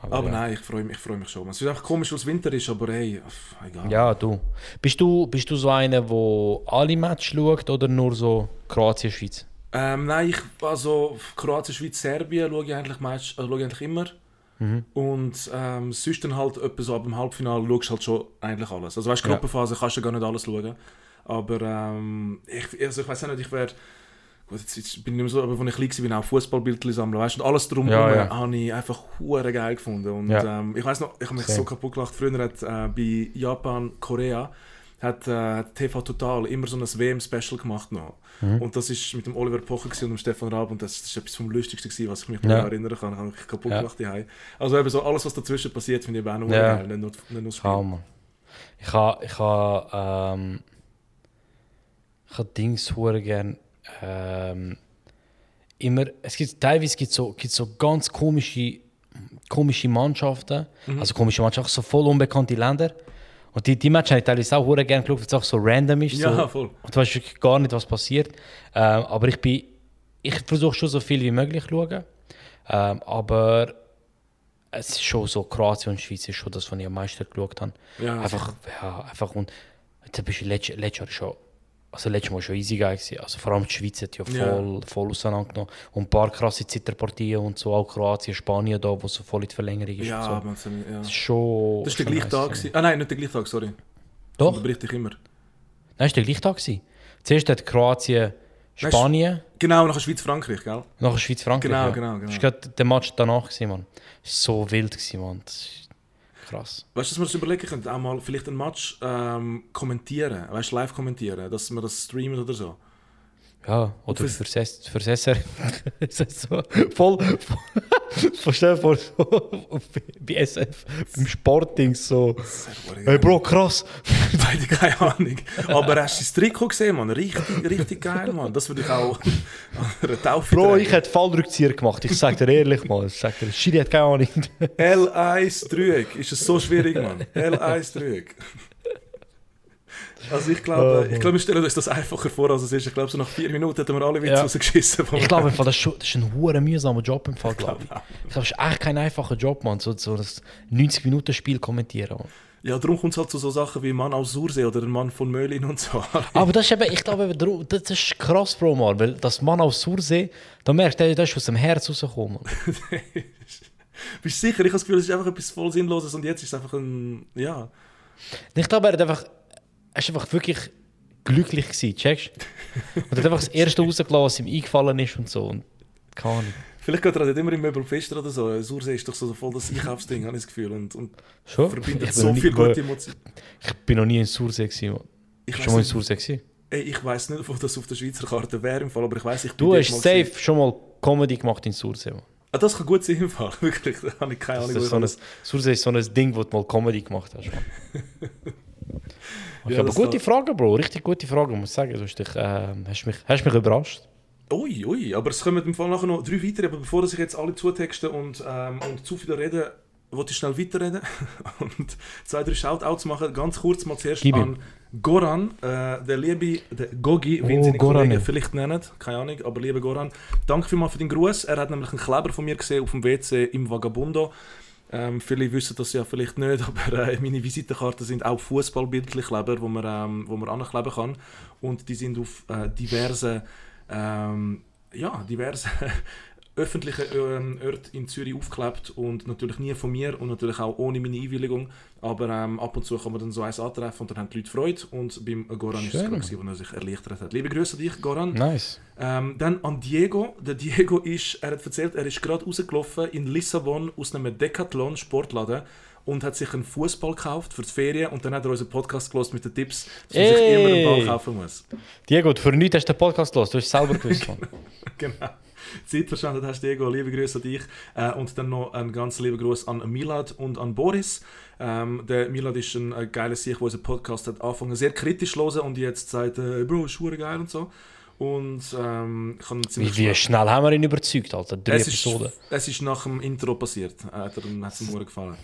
Aber ja. nein, ich freue mich, ich freu mich schon. Es ist einfach komisch, was Winter ist, aber hey, egal. Ja, du. Bist du, bist du so einer, der alle Matches schaut oder nur so Kroatien, Schweiz? Ähm, nein, ich, also Kroatien, Schweiz, Serbien schaue ich eigentlich, Match, äh, schaue ich eigentlich immer. Mhm. Und ähm, sonst dann halt etwa so ab dem Halbfinale schaust du halt schon eigentlich alles. Also weißt du, Ja. Gruppenphase kannst du gar nicht alles schauen. Aber ähm, ich, also ich weiß nicht, ich wäre... Gut, jetzt, jetzt bin ich nicht mehr so, aber als ich klein war, auch Fußballbildchen sammeln. Weißt du, und alles drumherum Ja, ja. habe ich einfach hure geil gefunden. Und Ja. ähm, ich weiß noch, ich habe mich Same. so kaputt gelacht. Früher hat äh, bei Japan, Korea, hat äh, TV Total immer so ein WM-Special gemacht noch. Mhm. Und das ist mit dem Oliver Pocher und dem Stefan Raab und das, ist etwas vom Lustigsten gewesen, was ich mich Ja. erinnern kann. Ich habe mich kaputt Ja. gemacht daheim. Also eben so alles, was dazwischen passiert, finde ich auch noch Ja. geil. Nicht nur, nicht nur Spiel. Mann. Ich habe ich ha, ähm, ich ha Dings hure gern. Ähm, immer, es gibt teilweise gibt so, gibt so ganz komische, komische Mannschaften, also komische Mannschaften, so voll unbekannte Länder. Und die, die Matches habe ich teilweise auch hure gern geschaut, weil es auch so random ist. Ja, so, voll. Und du weißt wirklich gar nicht, was passiert. Ähm, aber ich bin, ich versuche schon so viel wie möglich zu schauen. Ähm, aber es ist schon so, Kroatien und Schweiz ist schon das, was ich am meisten geschaut habe. Ja, einfach, ja, einfach und zum Beispiel letztes, letztes Jahr schon, also letztes Mal schon easy geil gewesen. Also vor allem die Schweiz hat ja voll, Ja. voll auseinandergenommen. Und ein paar krasse Zitterpartien und so, auch Kroatien, Spanien da, wo so voll in die Verlängerung ist. Ja, und so. das ja. Das ist schon... Das ist der gleiche Tag. gewesen. Ah nein, nicht der gleiche Tag, sorry. Doch, Da berichte ich immer. nein, ist der gleiche Tag gewesen. Zuerst hat Kroatien Spanien, Genau, nachher Schweiz-Frankreich, gell? nachher Schweiz-Frankreich. Genau, ja. genau, genau. Das war gerade der Match danach, gewesen, Mann. Das war so wild, gewesen, Mann. Das krass. Weißt du, dass wir das überlegen können, auch mal vielleicht einen Match ähm, kommentieren, weißt live kommentieren, dass wir das streamen oder so. Ja, oder fürs- fürs, S- fürs SR. Es ist so voll. stell dir vor, so, bei SF, beim Sporting so. Hey Bro, krass. Beide keine Ahnung. Aber hast du das Trikot gesehen, Mann? Richtig, richtig geil, Mann. Das würde ich auch an einer Taufe Bro, tragen. ich hätte Fallrückzieher gemacht. Ich sag dir ehrlich mal. Ich sag dir, Schiri hat keine Ahnung. L1 Dreieck. Ist es so schwierig, Mann? L1 Dreieck. Also ich glaube, Oh, ich glaube, wir stellen uns das einfacher vor, als es ist. Ich glaube, so nach vier Minuten hätten wir alle Witze Ja. rausgeschissen. Ich glaube, das, ist das ist ein hoher mühsamer Job im Fall, glaube ich. Ich glaube, es ist echt kein einfacher Job, man. So, so das 90-Minuten-Spiel kommentieren. Man. Ja, darum kommt es halt zu so Sachen wie Mann aus Sursee oder ein Mann von Möhlin und so. Aber das ist eben, ich glaube, das ist krass, Bro, man. Weil das Mann aus Sursee, da merkt er, das ist aus dem Herz rausgekommen. Bist du sicher? Ich habe das Gefühl, es ist einfach etwas voll Sinnloses und jetzt ist es einfach ein... Ja. Ich glaube, er hat einfach, er ist einfach wirklich glücklich gewesen, checkst Und hat einfach das erste rausgelassen, was ihm eingefallen ist und so. Und keine Ahnung. Vielleicht geht er halt immer im Möbel fester oder so. Sursee ist doch so voll das Einkaufsding, habe ich das Gefühl. Und, und Schon? verbindet Ich so noch nie- viel gute Emotionen. Ich bin noch nie in Sursee gewesen, man. Ich Schon mal in Sursee gewesen? ey, ich weiss nicht, wo das auf der Schweizer Karte wäre im Fall, aber ich weiss, ich bin Du hast safe gewesen. schon mal Comedy gemacht in Sursee. Ah, das kann gut sein im Fall, wirklich. Da habe ich keine Das Ahnung, ist wo so ein. Sursee ist so ein Ding, wo du mal Comedy gemacht hast. Okay, Ja, aber gute war- Frage, Bro. Richtig gute Frage, muss ich sagen. Du hast, dich, ähm, hast, mich, hast mich überrascht. Ui, ui, aber es kommen im Fall nachher noch drei weitere, aber bevor ich jetzt alle zutexte und, ähm, und zu viel rede, wollte ich schnell weiterreden und zwei, drei Shoutouts machen. Ganz kurz mal zuerst Gib an Goran, äh, der liebe der Gogi, wie ihn Oh, seine Goran. Kollegen vielleicht nennen, keine Ahnung, aber liebe Goran, danke vielmals für den Gruß. Er hat nämlich einen Kleber von mir gesehen auf dem WC im Vagabundo. Ähm, viele wissen das ja vielleicht nicht, aber äh, meine Visitenkarten sind auch fußballbildliche Kleber, wo man, ähm, wo man ankleben kann. Und die sind auf äh, diverse, ähm, ja, diverse öffentliche ähm, Orte in Zürich aufgeklebt und natürlich nie von mir und natürlich auch ohne meine Einwilligung. Aber ähm, ab und zu kann man dann so eins antreffen und dann haben die Leute Freude. Und beim Goran ist es Schön. gerade, wo er sich erleichtert hat. Liebe Grüße an dich, Goran. Nice. Ähm, dann an Diego. Der Diego ist, er hat erzählt, er ist gerade rausgelaufen in Lissabon aus einem Decathlon Sportladen und hat sich einen Fußball gekauft für die Ferien und dann hat er unseren Podcast gelost mit den Tipps, dass man sich immer einen Ball kaufen muss. Diego, für nichts hast du den Podcast los. Du hast es selber gewusst. genau. Zeit verschwendet hast, Diego. Liebe Grüße an dich. Äh, und dann noch einen ganz lieben Gruß an Milad und an Boris. Ähm, der Milad ist ein äh, geiler Sieg, der unseren Podcast hat angefangen sehr kritisch zu hören und jetzt sagt, äh, Bro, ist geil und so. Und ähm, ich kann ziemlich Wie, wie schnell haben wir ihn überzeugt, Alter? Drei es ist, Episoden. es ist nach dem Intro passiert. Äh, Hat er hat es ihm gefallen.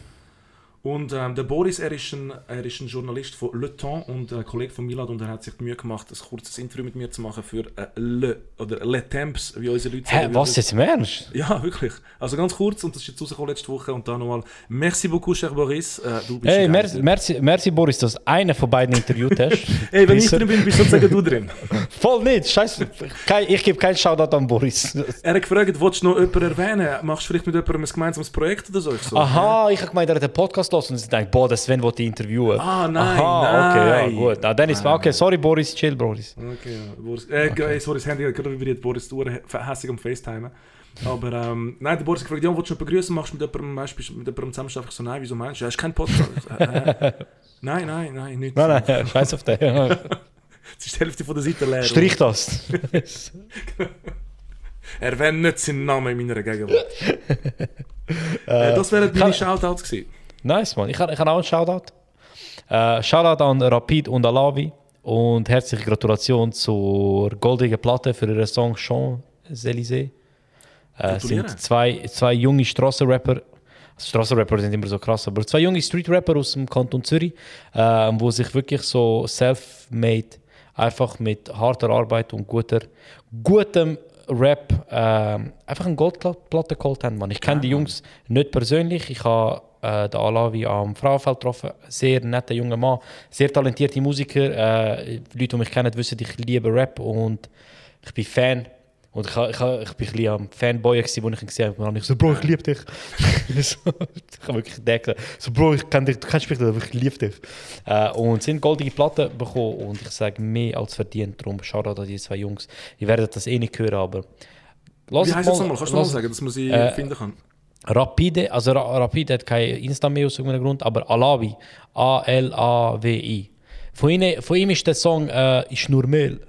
Und ähm, der Boris, er ist, ein, er ist ein Journalist von Le Temps und ein Kollege von Milad und er hat sich die Mühe gemacht, ein kurzes Interview mit mir zu machen für äh, Le oder Le Temps, wie unsere Leute Hä, sagen. was jetzt im Ernst? Ja, wirklich. Also ganz kurz und das ist jetzt rausgekommen letzte Woche und dann nochmal Merci beaucoup, cher Boris. Äh, du bist Hey, merci, merci, merci Boris, dass du einen von beiden interviewt hast. Hey, wenn ich drin bin, bist du sozusagen du drin. Voll nicht, scheiße. Kein, ich gebe keinen Shoutout an Boris. Er hat gefragt, willst du noch jemanden erwähnen? Machst du vielleicht mit jemandem ein gemeinsames Projekt oder so? Ich so Aha, ich habe gemeint, er hat einen Podcast los und ich dachte, boah, der Sven wollte ihn interviewen. Ah, nein, Aha, okay, nein. ja, gut. Ah, dann ist okay, sorry Boris, chill, Boris. Okay, ja. Boris, äh, okay. sorry, das Handy hat gerade vibriert. Boris ist hässlich am FaceTime. Aber ähm, nein, der Boris gefragt, ja, willst du begrüßen? Machst du mit jemandem, weißt, bist du mit jemandem zusammen? Ich so, nein, wieso meinst du? Ja, ist kein Podcast. äh, äh. Nein, nein, nein, nicht. Nein, nein, scheiß auf den. Jetzt ist die Hälfte von der Seite leer. Strich das. Erwähne nicht seinen Namen in meiner Gegenwart. äh, das wären meine Shoutouts gewesen. Nice, man. Ich habe ich hab auch einen Shoutout. Äh, Shoutout an Rapid und Alavi. Und herzliche Gratulation zur goldigen Platte für ihren Song Champs-Élysées. Äh, sind zwei, zwei junge Strassenrapper. Also Strassenrapper sind immer so krass, aber zwei junge Streetrapper aus dem Kanton Zürich, äh, wo sich wirklich so self-made, einfach mit harter Arbeit und guter, gutem Rap äh, einfach eine Goldplatte geholt haben. Man. Ich kenne die Jungs nicht persönlich. Ich habe äh, den Alavi am Frauenfeld getroffen. Sehr netter junger Mann, sehr talentierte Musiker. Äh, Leute, die mich kennen, wissen, ich liebe Rap und ich bin Fan. Und ich, ha- ich, ha- ich bin ein bisschen am Fanboy, gewesen, wo ich ihn gesehen habe. Und dann habe ich so, Bro, ich liebe dich. ich habe wirklich gedacht, so, Bro, ich kenn dich, du kennst mich nicht, aber ich liebe dich. Äh, und sie haben goldige Platten bekommen und ich sage mehr als verdient. Darum Shoutout an die zwei Jungs. Ihr werdet das eh nicht hören, aber... Lass Wie heißt das nochmal? Kannst du nochmal sagen, dass man sie Äh, finden kann? Rapide, also Ra Rapide hat kein Insta mehr aus irgendeinem Grund, aber Alavi, A-L-A-W-I. Von, ihnen, von ihm ist der Song äh, «Ist nur Mehl».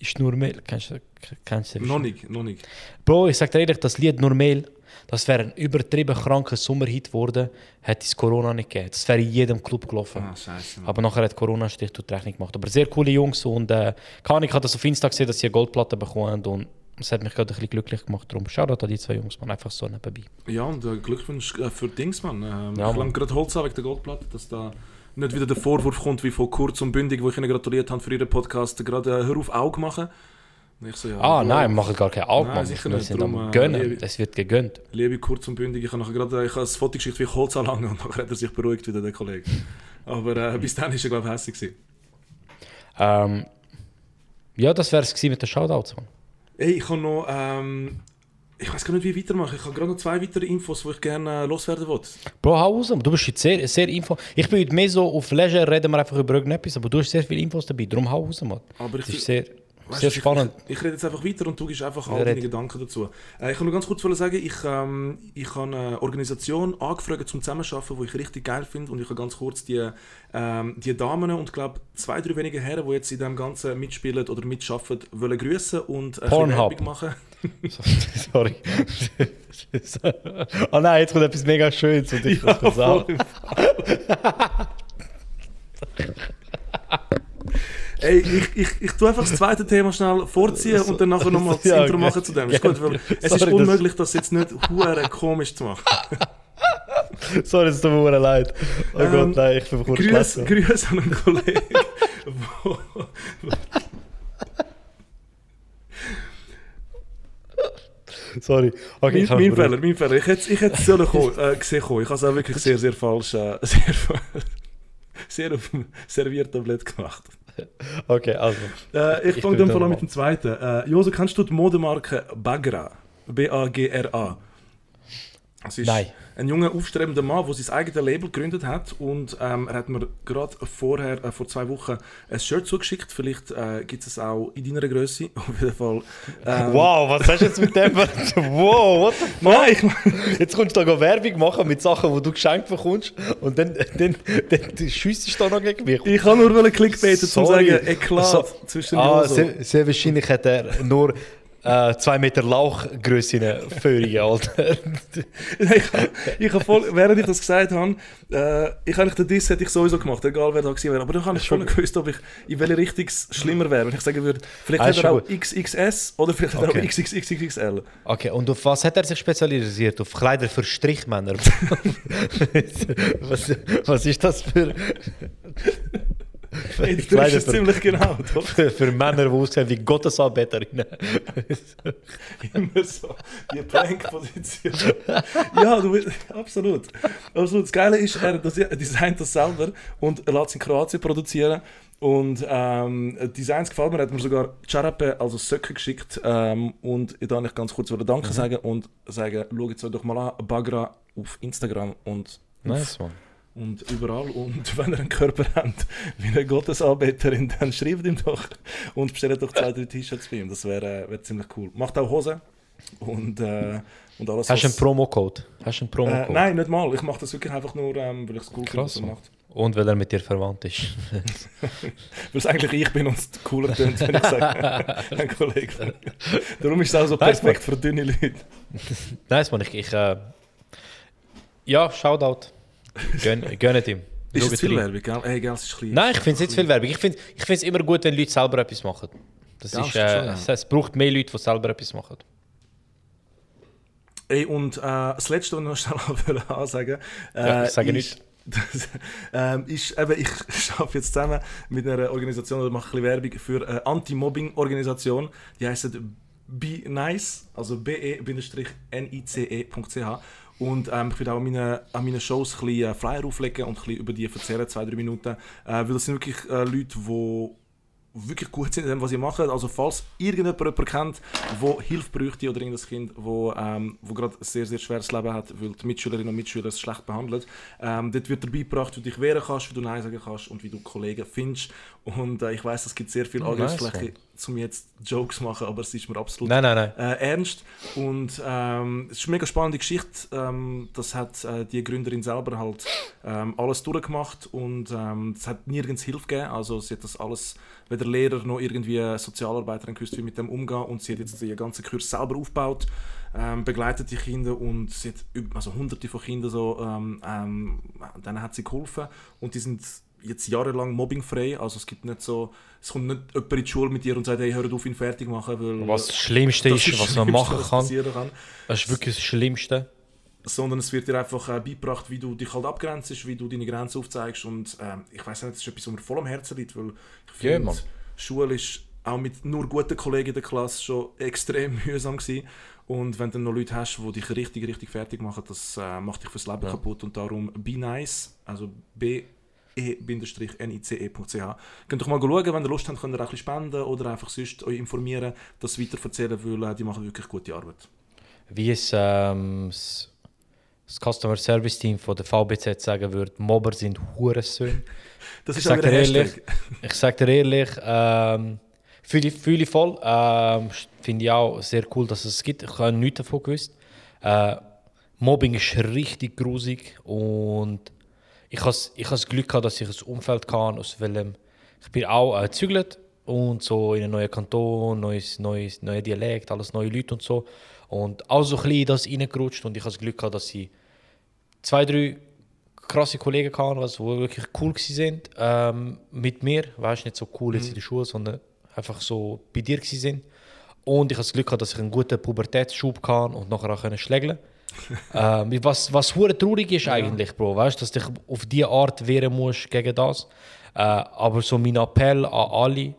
ist nur Mehl. Kennst du, kennst du Noch nicht, noch nicht. Bro, ich sag dir ehrlich, das Lied Nur Mehl, das wäre ein übertrieben kranker Sommerhit geworden, hätte es Corona nicht gegeben. Das wäre in jedem Club gelaufen. Ah, scheiße. Aber nachher hat Corona Strich durch die Rechnung gemacht. Aber sehr coole Jungs und äh, kann ich habe das auf Insta gesehen, dass sie eine Goldplatte bekommen und es hat mich gerade ein bisschen glücklich gemacht. Darum Shoutout an die zwei Jungs, man, einfach so nebenbei. Ja, und äh, Glückwunsch äh, für Dings, Mann. Ähm, Ja, ich lang gerade Holz an wegen der Goldplatte, dass da nicht wieder der Vorwurf kommt wie von Kurz und Bündig, wo ich ihnen gratuliert habe für ihren Podcast, gerade äh, Hör auf Auge machen. So, ja, Ah, nein, wir machen gar kein Auge, Nein, sicher Wir sind am äh, Gönnen. liebe- Es wird gegönnt. Liebe Kurz und Bündig, ich habe nachher gerade ich habe das Fotogeschichte wie ich Holz anlangen und nachher hat er sich beruhigt wieder, der Kollege. Aber äh, bis dann war er, glaube ich, hässlich. gewesen. Ähm, ja, das wäre es mit den Shoutouts, Mann. Ey, ich habe noch, ähm, ich weiß gar nicht, wie ich weitermachen. Ich habe gerade noch zwei weitere Infos, die ich gerne äh, loswerden wollte. Bro, hau raus. Du bist jetzt sehr, sehr info. Ich bin heute mehr so auf Leisure, reden wir einfach über irgendetwas, aber du hast sehr viele Infos dabei. Darum hau raus, Mann. Aber ich ist sehr, Weißt sehr spannend. Ich, ich rede jetzt einfach weiter und du gibst einfach Ja, all deine red. Gedanken dazu. Äh, ich kann nur ganz kurz sagen, ich, ähm, ich habe eine Organisation angefragt zum Zusammenarbeiten, die ich richtig geil finde und ich habe ganz kurz die, ähm, die Damen und glaube zwei, drei wenige Herren, die jetzt in dem Ganzen mitspielen oder mitschaffen, wollen grüßen und äh, Pornhub. Machen. Sorry. oh nein, jetzt kommt etwas mega Schönes und ich muss das auch. voll. Ey, ich, ich, ich tue einfach das zweite Thema schnell vorziehen und dann nachher nochmal das Ja, Intro okay. machen zu dem. Ist gut, weil ja. es ist Sorry, das- unmöglich, das jetzt nicht hure komisch zu machen. Sorry, es tut mir leid. Oh Ähm, Gott, nein, ich bin kurz Grüß, schlecht. Grüß an einen Kollegen. wo, Sorry. Okay, mein, mein Fehler, mein Fehler. Ich hätte ich hätte es sollen kommen, äh, gesehen kommen. Ich habe es auch wirklich sehr, sehr falsch, äh, sehr, sehr auf dem Serviertablett gemacht. Okay, also. Äh, ich Ich fange dann vor mit dem zweiten. Äh, Jose, kennst du die Modemarke Bagra? B-A-G-R-A. Es ist Nein. ein junger, aufstrebender Mann, der sein eigenes Label gegründet hat. Und ähm, er hat mir gerade vorher, äh, vor zwei Wochen, ein Shirt zugeschickt. Vielleicht äh, gibt es auch in deiner Größe. Auf jeden Fall. Ähm, Wow, was hast du jetzt mit dem? wow, what the fuck? Nein, ich, Jetzt kommst du da Werbung machen mit Sachen, die du geschenkt bekommst und dann, dann, dann, dann schiessest du da noch gegen mich. ich kann nur wollen Clickbaiten, um zu sagen, Eklat Also, zwischen Ah, Joso. sehr, sehr wahrscheinlich hat er nur äh, zwei Meter Lauchgröße Föhringen, Alter. ich, ich hab voll, während ich das gesagt habe, äh, ich eigentlich den Diss hätte ich sowieso gemacht, egal wer da gewesen wäre. Aber dann habe ich schon gewusst, ob ich in welche Richtung schlimmer wäre. Wenn ich sagen würde, vielleicht Ah, hat er auch XXS oder vielleicht hat er Okay. auch XXXXL. Okay, und auf was hat er sich spezialisiert? Auf Kleider für Strichmänner? was, was ist das für, Hey, du Kleider triffst es ziemlich genau, doch? für, für Männer, die aussehen wie Gottesanbeterinnen? Immer so, die Prank-Position. ja, du, absolut. absolut. Das Geile ist, er, das, designt das selber und er lässt es in Kroatien produzieren. Und ähm, Designs gefällt mir, er hat mir sogar Charape, also Söcke geschickt. Ähm, und ich darf ich ganz kurz Danke sagen und sagen, schaut es euch doch mal an, Bagra auf Instagram und, Nice, man. Und überall. Und wenn ihr einen Körper habt wie eine Gottesanbeterin, dann schreibt ihm doch und bestellt doch zwei, drei T-Shirts bei ihm. Das wäre wär ziemlich cool. Macht auch Hosen und, äh, und alles. Hast du einen was- Promocode? Hast du einen äh, Promocode? Nein, nicht mal. Ich mache das wirklich einfach nur, ähm, weil ich es cool finde, was Krass, man. macht. Und weil er mit dir verwandt ist. Weil es eigentlich ich bin und es cooler tönt, wenn ich sage, ein Kollege. Darum ist es auch so perfekt für dünne Leute. nice, man. Ich, ich äh, ja, Shoutout. Gönn, gönnt ihm. Ist Schaut es viel rein. Werbung, gell? Gell, es ist klein. Nein, ich finde es nicht viel Werbung. Ich finde ich es immer gut, wenn Leute selber etwas machen. Das Ja, ist, äh, schon, ja. es, es braucht mehr Leute, die selber etwas machen. Ey, und äh, das Letzte, was ich noch schnell ansagen äh, Ja, ich sage nichts. Das, ähm, ist, eben, ich arbeite jetzt zusammen mit einer Organisation oder mache ein bisschen Werbung für eine Anti-Mobbing-Organisation. Die heißt Be Nice, also be-nice.ch. Und ähm, ich werde auch an meinen, an meinen Shows ein bisschen äh, Flyer auflegen und ein bisschen über die erzählen, zwei, drei Minuten. Äh, weil das sind wirklich äh, Leute, die wirklich gut sind in dem, was sie machen. Also falls irgendjemand jemanden kennt, der Hilfe bräuchte oder irgendein Kind, wo, ähm, wo gerade ein sehr, sehr schweres Leben hat, weil die Mitschülerinnen und Mitschüler es schlecht behandelt, ähm, dort wird dabei gebracht, wie du dich wehren kannst, wie du Nein sagen kannst und wie du Kollegen findest. Und äh, ich weiß, es gibt sehr viel Oh, nice, um jetzt Jokes zu machen, aber es ist mir absolut Nein, nein, nein. äh, ernst. Und ähm, es ist eine mega spannende Geschichte. Ähm, das hat äh, die Gründerin selber halt ähm, alles durchgemacht und ähm, es hat nirgends Hilfe gegeben. Also sie hat das alles weder Lehrer noch irgendwie Sozialarbeiter haben gewusst, wie mit dem umgehen und sie hat jetzt die ganze Kurs selber aufgebaut, ähm, begleitet die Kinder und sie hat also hunderte von Kindern so, ähm, ähm, denen hat sie geholfen und die sind jetzt jahrelang mobbingfrei, also es gibt nicht so, es kommt nicht jemand in die Schule mit dir und sagt, hey, hör auf ihn fertig machen, weil Was das Schlimmste das ist, was das man machen was kann. kann Das ist wirklich das Schlimmste. sondern es wird dir einfach äh, beigebracht, wie du dich halt abgrenzt, wie du deine Grenzen aufzeigst und ähm, ich weiß nicht, das ist etwas, was mir voll am Herzen liegt, weil ich Ja, finde, Mann. Schule ist auch mit nur guten Kollegen in der Klasse schon extrem mühsam gewesen. und wenn du dann noch Leute hast, die dich richtig, richtig fertig machen, das äh, macht dich fürs Leben kaputt und darum be nice, also b e-nice.ch. Könnt doch mal schauen, wenn ihr Lust habt, könnt ihr auch ein bisschen spenden oder einfach sonst euch informieren, das weiter erzählen, weil äh, die machen wirklich gute Arbeit. Wie es ähm, das, das Customer Service Team von der VBZ sagen würde, Mobber sind Hurensöhne. Das Ich ist auch sag dir ehrlich, ich sag dir ehrlich, ähm, fühle ich, fühle ich voll. Ähm, Finde ich auch sehr cool, dass es gibt. Ich habe nichts davon gewusst. Äh, Mobbing ist richtig grusig und ich habe ich has das Glück gehabt, dass ich ein Umfeld kann, aus welchem ich bin auch äh, gezügelt und so in einen neuen Kanton, neues, neues, neuer Dialekt, alles neue Leute und so. Und auch so ein bisschen das reingerutscht und ich habe das Glück gehabt, dass ich zwei, drei krasse Kollegen was die wirklich cool sind ähm, mit mir. Weißt nicht so cool jetzt in der Schule, sondern einfach so bei dir sind. Und ich habe das Glück gehabt, dass ich einen guten Pubertätsschub kann und nachher auch schlägeln. Ähm, was was hure traurig ist eigentlich, Bro, weißt, dass du dich auf diese Art wehren musst gegen das. Äh, aber so mein Appell an alle,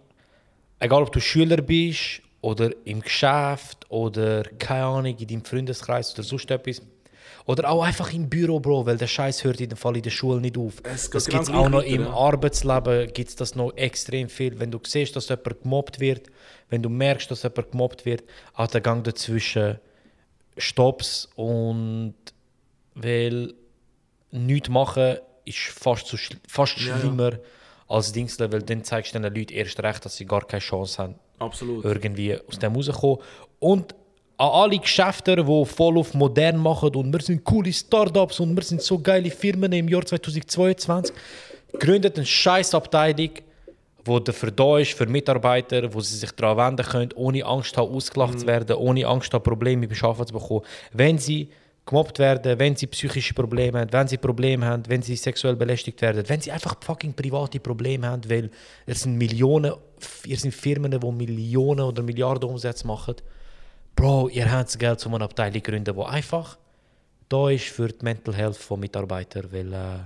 egal ob du Schüler bist oder im Geschäft oder keine Ahnung in deinem Freundeskreis oder sonst etwas. Oder auch einfach im Büro, Bro, weil der Scheiß hört in dem Fall in der Schule nicht auf. Es das genau gibt auch noch im ja. Arbeitsleben gibt's das noch extrem viel. Wenn du siehst, dass jemand gemobbt wird, wenn du merkst, dass jemand gemobbt wird, hat der Gang dazwischen Stops und weil nichts machen ist fast, so schl fast Ja, ja. schlimmer als Dingsle, weil dann zeigst du den Leuten erst recht, dass sie gar keine Chance haben, Absolut. irgendwie aus dem rauszukommen. Und an alle Geschäfte, die voll auf modern machen und wir sind coole Startups und wir sind so geile Firmen im Jahr 2022, gründet eine Scheißabteilung, wo dafür da ist für Mitarbeiter, wo sie sich daran wenden können, ohne Angst haben, ausgelacht zu werden, ohne Angst haben, Probleme beim Arbeiten zu bekommen. Wenn sie gemobbt werden, wenn sie psychische Probleme haben, wenn sie Probleme haben, wenn sie sexuell belästigt werden, wenn sie einfach fucking private Probleme haben, weil es sind Millionen, ihr sind Firmen, die Millionen oder Milliarden Umsätze machen. Bro, ihr habt das Geld, um eine Abteilung zu gründen, die einfach da ist für die Mental Health von Mitarbeitern, weil äh,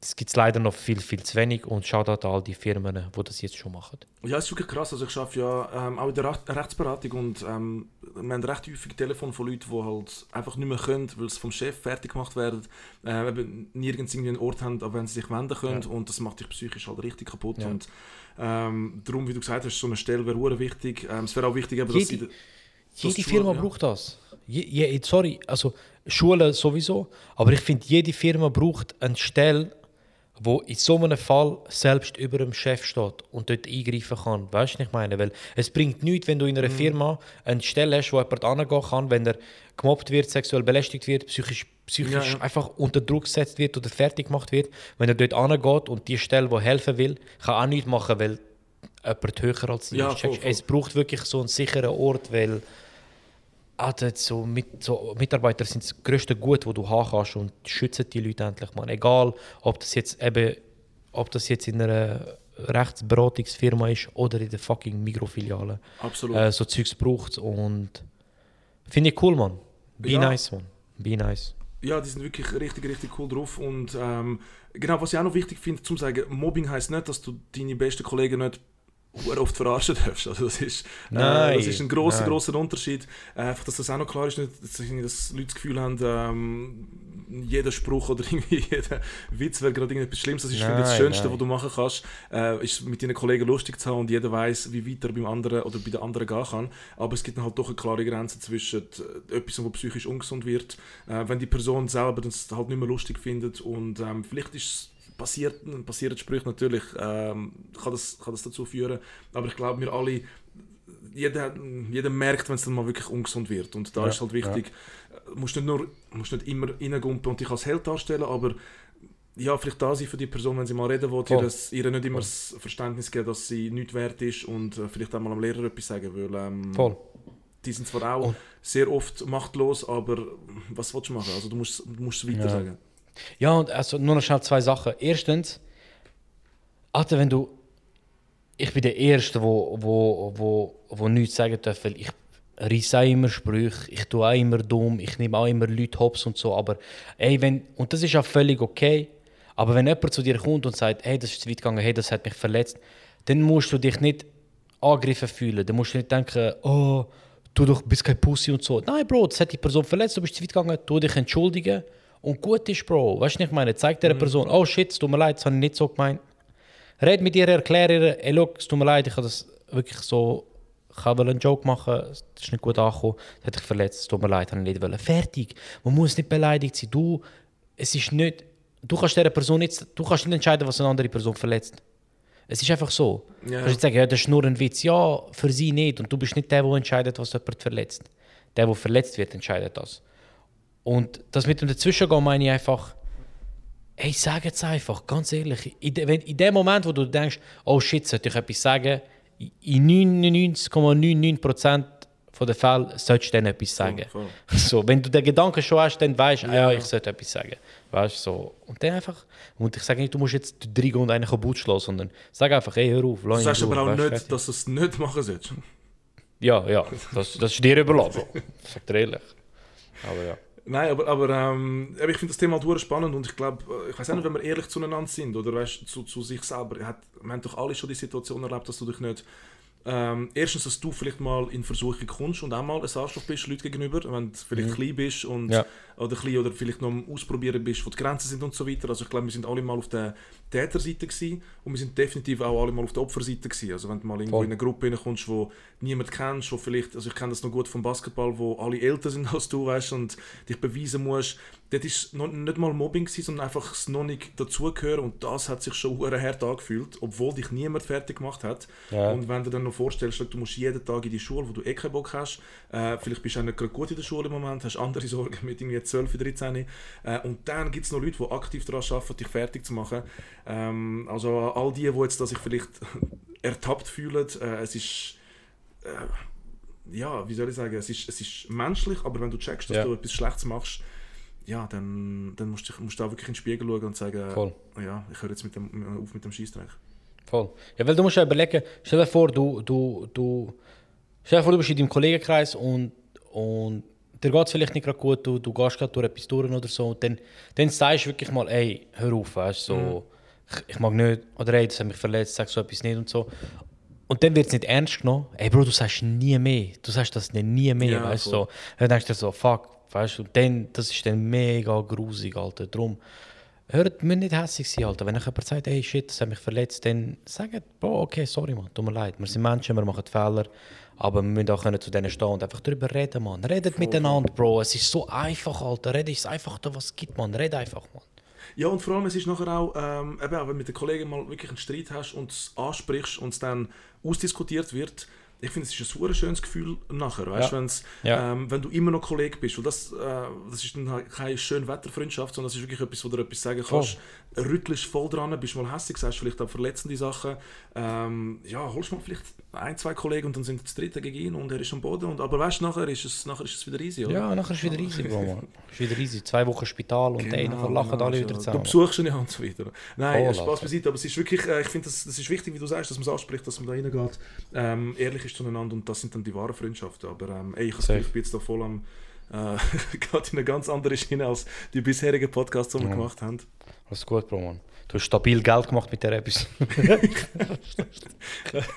das gibt es leider noch viel, viel zu wenig und schaut an all die Firmen, die das jetzt schon machen. Ja, es ist wirklich krass. Also ich arbeite ja ähm, auch in der Recht Rechtsberatung und ähm, wir haben recht häufig Telefon von Leuten, die halt einfach nicht mehr können, weil sie vom Chef fertig gemacht werden, äh, eben nirgends irgendwie einen Ort haben, an wen sie sich wenden können und das macht dich psychisch halt richtig kaputt. Ja. Und ähm, darum, wie du gesagt hast, so eine Stelle wäre wichtig. Ähm, es wäre auch wichtig, eben, dass Jede- sie... Jede Firma Schule, ja. braucht das. Je, je, sorry, also Schulen sowieso, aber ich finde, jede Firma braucht eine Stelle, wo in so einem Fall selbst über dem Chef steht und dort eingreifen kann. Weißt du, was ich meine? Weil es bringt nichts, wenn du in einer Mhm. Firma eine Stelle hast, wo jemand angehen kann, wenn er gemobbt wird, sexuell belästigt wird, psychisch, psychisch Ja, einfach unter Druck gesetzt wird oder fertig gemacht wird. Wenn er dort angeht und die Stelle, die helfen will, kann auch nichts machen, weil jemand höher als sie Ja, ist. voll, voll. Es braucht wirklich so einen sicheren Ort, weil Alter, so, mit, so Mitarbeiter sind das größte Gut, das du haben kannst und schützen die Leute endlich, man. Egal, ob das jetzt eben, ob das jetzt in einer Rechtsberatungsfirma ist oder in der fucking Mikrofiliale. Absolut. Äh, so Zeugs braucht und finde ich cool, man. Be Ja. nice, man. Be nice. Ja, die sind wirklich richtig, richtig cool drauf. Und ähm, genau, was ich auch noch wichtig finde, zu sagen, Mobbing heißt nicht, dass du deine besten Kollegen nicht oft verarschen darfst. Also das ist, äh, Nein, das ist ein grosser, nein. grosser Unterschied. Äh, einfach, dass das auch noch klar ist, nicht, dass, dass Leute das Gefühl haben, ähm, jeder Spruch oder irgendwie jeder Witz wäre gerade irgendetwas Schlimmes. Das ist ich, das Nein, Schönste, nein. was du machen kannst, äh, ist mit deinen Kollegen lustig zu haben und jeder weiß, wie weit er beim anderen oder bei den anderen gehen kann. Aber es gibt dann halt doch eine klare Grenze zwischen äh, etwas, was psychisch ungesund wird, äh, wenn die Person selber das halt nicht mehr lustig findet und ähm, vielleicht ist es passiert, passieren Sprüche natürlich, ähm, kann, das, kann das dazu führen, aber ich glaube, wir alle jeder, jeder merkt, wenn es dann mal wirklich ungesund wird. Und da Ja, ist halt wichtig, äh, musst nicht nur musst nicht immer reingumpen und dich als Held darstellen, aber ja, vielleicht da sein für die Person, wenn sie mal reden will, Voll. ihr, das- ihr nicht immer das Verständnis geben, dass sie nichts wert ist und äh, vielleicht auch mal am Lehrer etwas sagen, weil ähm, Voll. die sind zwar auch Und- sehr oft machtlos, aber was willst du machen? Also du musst, du musst es weiter Ja. sagen. Ja, und also nur noch schnell zwei Sachen. Erstens, Alter, wenn du. Ich bin der Erste, wo, wo, wo, wo nichts sagen darf, weil ich reiss auch immer Sprüche, ich tue auch immer dumm, ich nehme auch immer Leute hops und so, aber ey, wenn, und das ist auch völlig okay, aber wenn jemand zu dir kommt und sagt, hey, das ist zu weit gegangen, hey, das hat mich verletzt, dann musst du dich nicht angegriffen fühlen, dann musst du nicht denken, oh, du doch bist kein Pussy und so. Nein, Bro, das hat die Person verletzt, du bist zu weit gegangen, tu dich entschuldigen und gut ist, Bro. Weißt du, ich meine? Zeig der Person, oh shit, es tut mir leid, das habe ich nicht so gemeint. Red mit ihr, erklär ihr, ey, look, es tut mir leid, ich habe das wirklich so, ich wollte einen Joke machen, das ist nicht gut angekommen, das hat dich verletzt, es tut mir leid, habe ich nicht wollen. Fertig. Man muss nicht beleidigt sein. Du, es ist nicht, du kannst dieser Person nicht, du kannst nicht entscheiden, was eine andere Person verletzt. Es ist einfach so. Ja. Du kannst nicht sagen, ja, das ist nur ein Witz. Ja, für sie nicht. Und du bist nicht der, der entscheidet, was jemand verletzt. Der, der verletzt wird, entscheidet das. Und das mit dem Dazwischengehen meine ich einfach, Hey, sag jetzt einfach, ganz ehrlich. In, de, wenn, in dem Moment, wo du denkst, oh shit, sollte ich etwas sagen, in 99,99% von den Fällen solltest du dann etwas sagen. voll. So, wenn du den Gedanken schon hast, dann weißt du, ah, ja, ich sollte etwas sagen. Weißt so. Und dann einfach, und ich sage nicht, du musst jetzt drei und einen Kaputt schlagen, sondern sag einfach, hey, hör auf, lass Du sagst aber auch weißt nicht, fertig. dass du es nicht machen sollst. Ja, ja, das, das ist dir überlassen. Sag dir ehrlich. Aber ja. Nein, aber, aber ähm, ich finde das Thema halt spannend und ich glaube, ich weiß auch nicht, wenn wir ehrlich zueinander sind oder weißt, zu, zu sich selber. Hat, wir haben doch alle schon die Situation erlebt, dass du dich nicht. Ähm, erstens, dass du vielleicht mal in Versuchung kommst und auch mal ein Arschloch bist, Leuten gegenüber, wenn du vielleicht klein bist und, Ja. Oder, klein, oder vielleicht noch am Ausprobieren bist, wo die Grenzen sind und so weiter. Also ich glaube, wir sind alle mal auf der Täterseite gewesen und wir sind definitiv auch alle mal auf der Opferseite gewesen. Also wenn du mal irgendwo Voll. in eine Gruppe reinkommst, wo niemand kennst, wo vielleicht, also ich kenne das noch gut vom Basketball, wo alle älter sind als du, weißt und dich beweisen musst. Dort ist noch, nicht mal Mobbing gewesen, sondern einfach das noch nicht dazugehören und das hat sich schon hart angefühlt, obwohl dich niemand fertig gemacht hat. Ja. Und wenn du dann noch vorstellst, du musst jeden Tag in die Schule, wo du eh keinen Bock hast, äh, vielleicht bist du auch nicht gerade gut in der Schule im Moment, hast andere Sorgen mit irgendwie 12, 13 äh, und dann gibt es noch Leute, die aktiv daran arbeiten, dich fertig zu machen. Ähm, also all die, die jetzt sich vielleicht ertappt fühlen, äh, es ist äh, ja, wie soll ich sagen, es ist, es ist menschlich, aber wenn du checkst, dass Ja. du etwas Schlechtes machst, ja, dann, dann musst, du, musst du auch wirklich in den Spiegel schauen und sagen, Voll. ja, ich höre jetzt mit dem, auf mit dem Scheißdreck. Voll. Ja, weil du musst ja überlegen, stell dir vor, du, du, du, stell dir vor, du bist in deinem Kollegenkreis und, und dir geht es vielleicht nicht gerade gut, du, du gehst gerade durch etwas durch oder so, und dann, dann sagst du wirklich mal, ey, hör auf, weißt, so, ich, ich mag nicht, oder ey, das hat mich verletzt, sag so etwas nicht und so. Und dann wird es nicht ernst genommen. Ey, Bro, du sagst nie mehr. Du sagst das nicht nie mehr, Ja, weißt du. So. Dann denkst du dir so, fuck, weißt du, und dann, das ist dann mega grusig, Alter. Drum, hört mir nicht hässlich sein, Alter. Wenn euch jemand sagt, hey, shit, das hat mich verletzt, dann sagt, Bro, okay, sorry, man, tut mir leid. Wir sind Menschen, wir machen Fehler. Aber wir müssen auch können zu denen stehen und einfach darüber reden, man. Redet miteinander, Bro. Es ist so einfach, Alter. Reden ist das Einfachste, was es gibt, man. Red einfach, man. Ja, und vor allem, es ist nachher auch, ähm, eben wenn du mit den Kollegen mal wirklich einen Streit hast und es ansprichst und es dann ausdiskutiert wird, ich finde, es ist ein super schönes Gefühl nachher, weißt, Ja. wenn's, Ja. ähm, wenn du immer noch Kollege bist. Und das, äh, das ist dann halt keine schöne Wetterfreundschaft, sondern das ist wirklich etwas, wo du etwas sagen kannst. Rüttelst voll dran, bist mal hässlich, sagst vielleicht auch verletzende Sachen. Ähm, ja, holst mal vielleicht ein, zwei Kollegen und dann sind das dritte gegen ihn und er ist am Boden. Und, aber weißt du, nachher ist es, nachher ist es wieder easy, oder? Ja, nachher ist es wieder easy, Bro, man. Ist wieder easy. Zwei Wochen Spital und ey, nachher lachen genau, alle wieder Du zusammen. besuchst ihn ja und so weiter. Nein, Voll, Spaß beiseite, aber es ist wirklich, äh, ich finde, das, das ist wichtig, wie du sagst, dass man es anspricht, dass man da reingeht, ähm, ehrlich ist zueinander und das sind dann die wahren Freundschaften. Aber ähm, ey, ich, das. Gefühl, ich bin jetzt da voll am, äh, gerade in eine ganz andere Schiene als die bisherigen Podcasts, die wir gemacht haben. Alles gut, Bro, man. Du hast stabil Geld gemacht mit der Episode.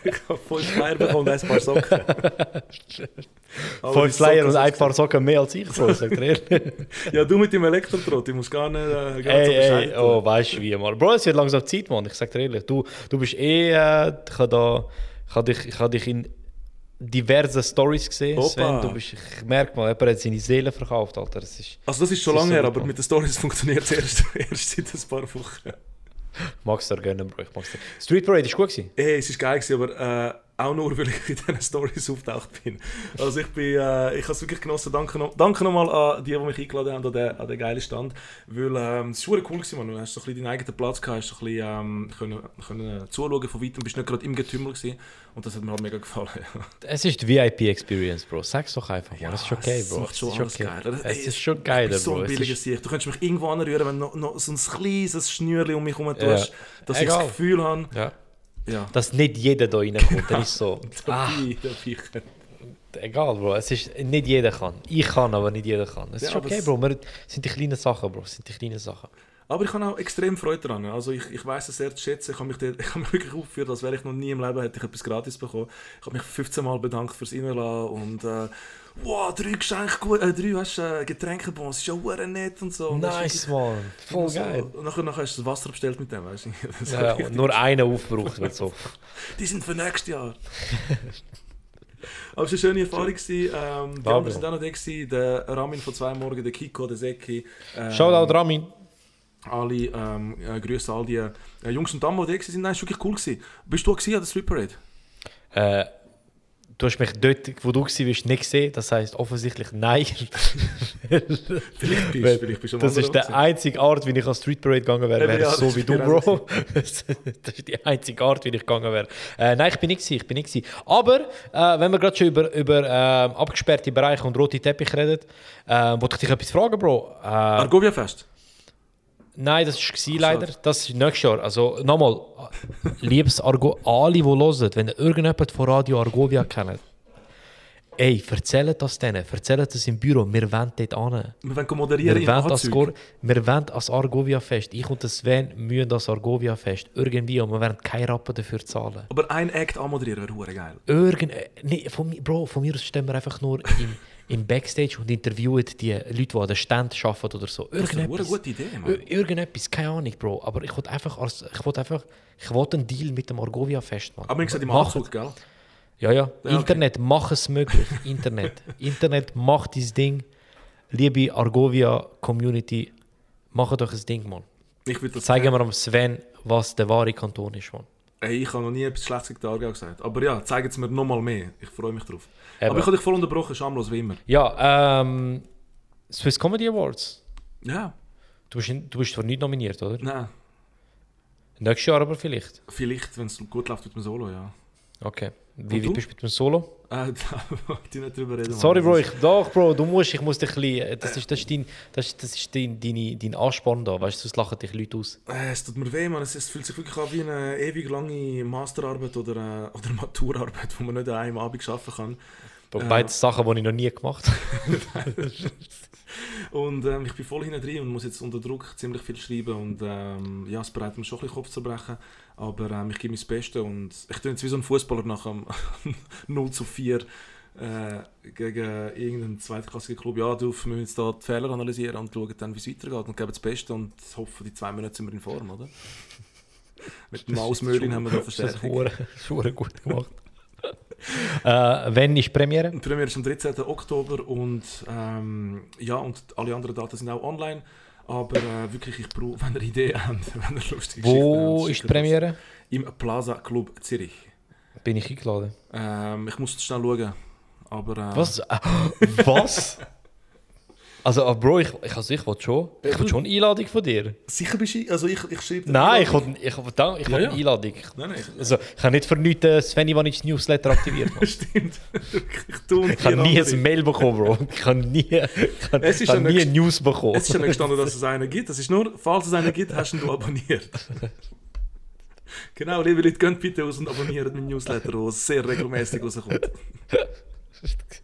ich habe fünf Flyer bekommen und ein paar Socken. Fünf Slayer Socken und ein paar Socken mehr als ich, Bro, sagt er ehrlich. Ja, du mit dem Elektrotrott, ich muss gar nicht, äh, gar nicht so Ey, ey, oh, weißt du wie, mal. Bro, es wird langsam Zeit, Mann. Ich sag dir ehrlich. Du, du bist eh, äh, ich habe dich, ich habe dich in diversen Stories gesehen, Opa. Sven. Du bist, ich merke mal, jemand hat seine Seele verkauft, Alter. Das ist Also das ist schon ist lange so her, aber mit den Stories funktioniert es erst, erst seit ein paar Wochen. mag's dir gönnen, Bro. Ich mag's dir. Street Parade ist gut gewesen. Ey, es war geil, gewesen, aber äh, auch nur, weil ich in diesen Stories auftaucht bin. Also ich bin, äh, ich habe es wirklich genossen. Danke, noch, danke nochmal an die, die mich eingeladen haben, an den, an den geilen Stand. Weil ähm, es war cool, gewesen, man. du hast so ein bisschen deinen eigenen Platz gehabt, hast so ein bisschen ähm, können, können zuschauen von weitem, bist nicht gerade im Getümmel gewesen. Und das hat mir halt mega gefallen. Es ist die VIP-Experience, Bro. Sag's doch einfach, Ja, man. Es ist okay, es Bro. macht schon es ist okay. geiler. Es Ey, ist schon geiler, Ich bin so Bro. ein Es billiger ist, Sicht. Du könntest mich irgendwo anrühren, wenn du noch, noch so ein kleines Schnürchen um mich herum Ja. tust, dass ich Egal. das Gefühl habe, ja. Ja, Dass nicht jeder da reinkommt, dann ist so. ah, egal, Bro. Es ist, nicht jeder kann. Ich kann, aber nicht jeder kann. Es Ja, ist okay, Bro. Wir, es sind die kleinen Sachen, Bro. Es sind die kleinen Sachen. Aber ich habe auch extrem Freude daran. Also ich, ich weiß es sehr zu schätzen. Ich habe mich, dort, ich habe mich wirklich aufgeführt, als wäre ich noch nie im Leben hätte ich etwas gratis bekommen. Ich habe mich 15 Mal bedankt fürs Reinlassen und äh, wow, drei Geschenke, gut, äh, drei hast, äh, Getränkebons, ist ja hure nett und so. Und Nice, wirklich Voll so- geil. Und nachher, nachher hast du Wasser bestellt mit dem, weißt du? Ja, und nur einer aufgebraucht wird so. Die sind für nächstes Jahr. Aber es war eine schöne Erfahrung. gewesen. Ähm, die Ja, anderen sind auch noch da. Der Ramin von zwei Morgen, der Kiko, der Seki. Ähm, Shoutout Ramin. Alle ähm, äh, Grüße all die äh, Jungs und Damen, die da waren. Nein, es war wirklich cool. Gewesen. Bist du auch an der Street Parade? Äh, du hast mich dort, wo du warst, nicht gesehen. Das heisst offensichtlich nein. Vielleicht bist du, vielleicht bist du das ist der einzige Art, wie ich an Street Parade gegangen wäre, wäre ja, so das wie du, genau Bro. das ist die einzige Art, wie ich gegangen wäre. Äh, nein, ich bin nicht gewesen, ich bin nicht gewesen. Aber äh, wenn wir gerade schon über, über ähm, abgesperrte Bereiche und rote Teppich reden, äh, wollte ich dich etwas fragen, Bro. Äh, Argovia Fest. Nein, das war leider. Das ist nächstes Jahr. Also nochmal, liebes Argo, alle, die hören, wenn ihr irgendjemand von Radio Argovia kennt, ey, erzählt das denen, erzählt das im Büro, wir wollen dort hin. Wir wollen Wir moderieren im wollen. Gor- wir wollen als Argovia-Fest, ich und Sven müssen das Argovia-Fest irgendwie und wir werden keine Rappen dafür zahlen. Aber ein Act anmoderieren wäre geil. Irgend, nee, von, Bro, von mir aus stehen wir einfach nur im, im Backstage und interviewen die Leute, die an den Ständen arbeiten oder so. Das ist eine Irgendetwas. gute Idee, Mann. Irgendetwas, keine Ahnung, Bro. Aber ich wollte einfach, als, ich wollte einfach, ich wollte einen Deal mit dem Argovia Fest, Mann. Aber wir gesagt im Anzug, gell? Ja, ja. okay. Internet, mach es möglich. Internet. Internet, macht dein Ding. Liebe Argovia Community, macht euch ein Ding, Mann. Ich will das Zeigen wir am Sven, was der wahre Kanton ist, Mann. Ey, ich habe noch nie etwas Schlechtes gegen Aargau gesagt. Aber ja, zeigen es mir nochmal mehr. Ich freue mich drauf. Eben. Aber ich habe dich voll unterbrochen, schamlos wie immer. Ja, ähm, Swiss Comedy Awards. Ja, Du bist, du bist zwar nicht nominiert, oder? nein. Nächstes Jahr aber vielleicht. Vielleicht, wenn es gut läuft mit dem Solo, ja. Okay. Wie Und du? weit bist du mit dem Solo? Äh, da wollte ich nicht drüber reden. Sorry, Bro, ich, doch, Bro, du musst, ich muss dich ein bisschen, das ist, das ist, dein, das ist, das ist dein, deine, dein Ansporn da, weißt du, sonst lachen dich Leute aus. Äh, es tut mir weh, man. Es, es fühlt sich wirklich an wie eine ewig lange Masterarbeit oder, äh, oder Maturarbeit, die man nicht an einem Abend schaffen kann. Bro, Ja. Beides Sachen, die ich noch nie gemacht habe. Und ähm, ich bin voll hinten drin und muss jetzt unter Druck ziemlich viel schreiben. Und ähm, ja, es bereitet mir schon ein bisschen Kopf zu brechen. Aber ähm, ich gebe mein Bestes und ich tue jetzt wie so ein Fußballer nach dem 0 zu 4 äh, gegen irgendeinen zweitklassigen Club. Ja, du, wir müssen jetzt da die Fehler analysieren und schauen dann, wie es weitergeht und geben das Beste und hoffen, die zwei Monate sind wir in Form, oder? Mit dem Mausmöhlin haben wir da Verstärkung. das ist gut gemacht. Äh, wenn ist die Premiere? Die Premiere ist am 13. Oktober und ähm, ja, und alle anderen Daten sind auch online. Aber äh, wirklich, ich brauche, wenn ihr Ideen habt, wenn ihr lustige Wo habt, ist die Premiere? das. Im Plaza Club Zürich. Bin ich eingeladen. Ähm, ich muss schnell schauen. Aber, äh, Was? Äh, was? Also, äh, Bro, ich, ich, also ich will schon, ich will schon eine Einladung von dir. Sicher bist du? Also ich, ich schreibe... Nein, ich will, ich will, ich will Ja, ja. eine Einladung. Nein, nein, ich, Also, ich habe nicht für nichts äh, Sven Ivanic Newsletter aktiviert. Stimmt. ich Ich habe nie andere. ein Mail bekommen, Bro. Ich habe nie, ich habe, Es ist ja nie News bekommen. Es ist ja nicht gestanden, dass es einen gibt. Es ist nur, falls es einen gibt, hast du ihn abonniert. genau, liebe Leute, geht bitte aus und abonniert meinen Newsletter, der sehr regelmäßig rauskommt.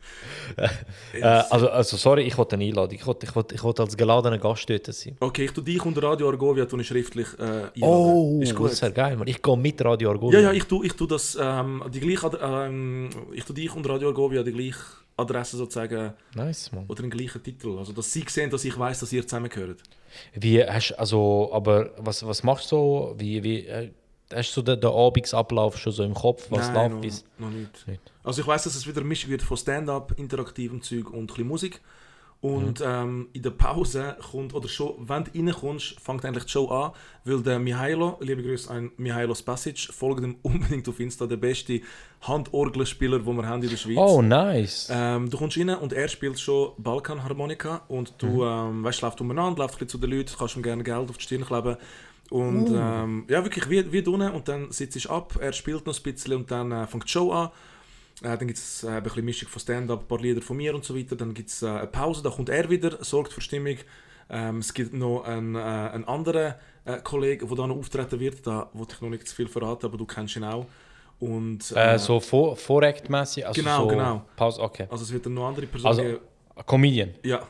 Äh, also, also, sorry, ich wollte eine Einladung. Ich wollte, ich wollte, ich wollte als geladener Gast dort sein. Okay, ich tue dich und Radio Argovia tue ich schriftlich äh, einladen. Oh, ist gut. das wäre geil, Mann. Ich gehe mit Radio Argovia. Ja, ja, ich tue, ich tue das, ähm, die gleiche, ähm, ich tue dich und Radio Argovia die gleiche Adresse sozusagen, Nice, Mann. oder den gleichen Titel. Also, dass sie sehen, dass ich weiß, dass ihr zusammengehört. Wie hast also, aber was, was machst du so? Wie, wie, äh, hast du den, den Abendsablauf schon so im Kopf? Was Nein, läuft noch, bis? noch nicht. Nicht. Also ich weiß, dass es wieder eine Mischung wird von Stand-up, interaktivem Zeug und ein bisschen Musik. Und ähm, in der Pause kommt, oder schon, wenn du reinkommst, fängt eigentlich die Show an, weil der Mihailo, liebe Grüße an Mihailo Spasic, folgt ihm unbedingt auf Insta, der beste Handorgelspieler, den wir haben in der Schweiz. Oh, nice. Ähm, du kommst rein und er spielt schon Balkanharmonika und du ähm, weißt, läuft umeinander, läuft ein bisschen zu den Leuten, kannst ihm gerne Geld auf die Stirn kleben. Und ähm, ja, wirklich wie, wie unten und dann sitzt ich ab, er spielt noch ein bisschen und dann äh, fängt die Show an. Äh, dann gibt es äh, ein bisschen Mischung von Stand-up, ein paar Lieder von mir und so weiter. Dann gibt es äh, eine Pause, da kommt er wieder, sorgt für Stimmung. Ähm, es gibt noch einen, äh, einen anderen äh, Kollegen, der da noch auftreten wird. Da wollte ich noch nicht zu viel verraten, aber du kennst ihn auch. Und, Äh, so vor, Vorektmäßig? Also Genau, so genau. Pause, okay. Also es wird dann noch andere Personen Also, Comedian. Ja,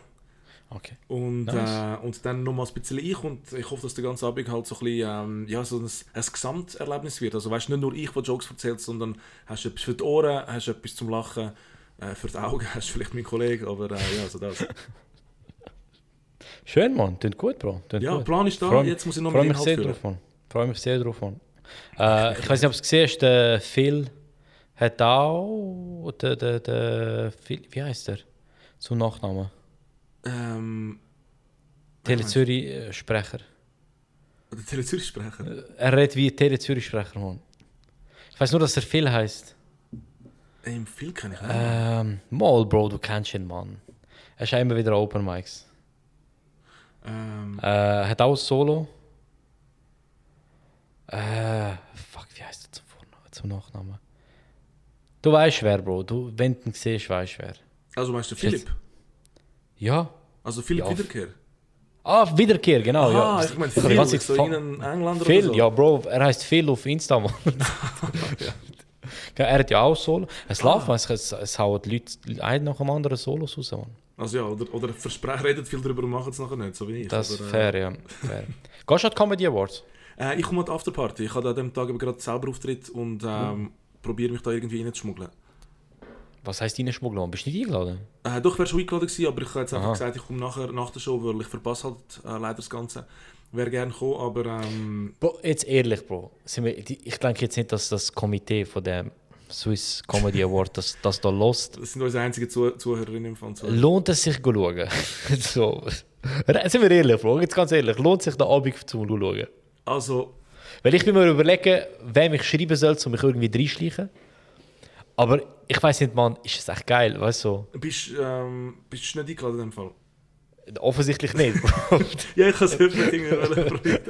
Okay. Und, Nice. äh, und dann nochmal ein bisschen ich und ich hoffe, dass der ganze Abend halt so ein bisschen, ähm, ja, so ein, ein Gesamterlebnis wird. Also weißt du, nicht nur ich, der Jokes erzählt, sondern hast du etwas für die Ohren, hast du etwas zum Lachen, äh, für die Augen hast du vielleicht meinen Kollegen, aber äh, ja, so das. Schön, Mann. Klingt gut, Bro. Klingt Ja, gut. Plan ist da, Freu- jetzt muss ich noch mit Inhalt sehr füllen. drauf, Mann. Freue mich sehr drauf, Mann. Äh, ich weiß nicht, ob du es gesehen hast, der Phil hat auch, der, der, der Phil, wie heißt der? Zum Nachnamen. Ähm, Tele Zürich äh, Sprecher. der Tele Zürich Sprecher. Er redet wie Tele Zürich Sprecher, Mann. Ich weiß nur, dass er Phil heißt. Äh, Im Film kenne ich nicht. Ähm, mal, Bro, du kennst ihn, Mann. Er ist immer wieder Open Mics. Ähm, Äh, hat auch Solo. Äh, fuck, wie heißt er zum, Vornamen, zum Nachnamen? Du weißt wer, Bro. Du, wenn du ihn siehst, weißt wer. also meinst du Philipp? Ja. Also Philipp Ja, Wiederkehr? Ah, Wiederkehr, genau. Ah, ja. ich meine Phil, ganze ich so irgendein Engländer Phil, oder so. ja, Bro, er heißt Phil auf Insta, Mann. ja. Er hat ja auch Solo. Es Ah. läuft, man, es, es, es hauen die Leute ein nach dem anderen Solos raus, Mann. Also ja, oder, oder versprechen, redet viel darüber und machen es nachher nicht, so wie ich. Das ist äh, fair, ja. Fair. Gehst du an die Comedy Awards? Äh, ich komme an die Afterparty. Ich habe an dem Tag aber gerade selber Auftritt und ähm, probiere mich da irgendwie reinzuschmuggeln. Was heisst deine Schmuggler? Bist du nicht eingeladen? Äh, doch, ich wäre schon eingeladen gewesen, aber ich habe jetzt einfach Aha. gesagt, ich komme nachher nach der Show, weil ich verpasse halt äh, leider das Ganze. Wäre gerne gekommen, aber ähm, Bro, jetzt ehrlich, Bro. Wir, ich denke jetzt nicht, dass das Komitee von dem Swiss Comedy Award das, das da lost. das sind unsere einzigen Zuh Zuhörerinnen im Fall. Lohnt es sich zu schauen? so. Sind wir ehrlich, Bro? Jetzt ganz ehrlich. Lohnt sich der Abend zum Schauen? Also, Weil ich bin mir überlegen, wem ich schreiben soll, um mich irgendwie reinschleichen. Aber ich weiß nicht, Mann, ist es echt geil, weißt du? bist, ähm, bist du nicht eingeladen in dem Fall? Offensichtlich nicht. Ja, ich kann es öffentlich irgendwie probieren.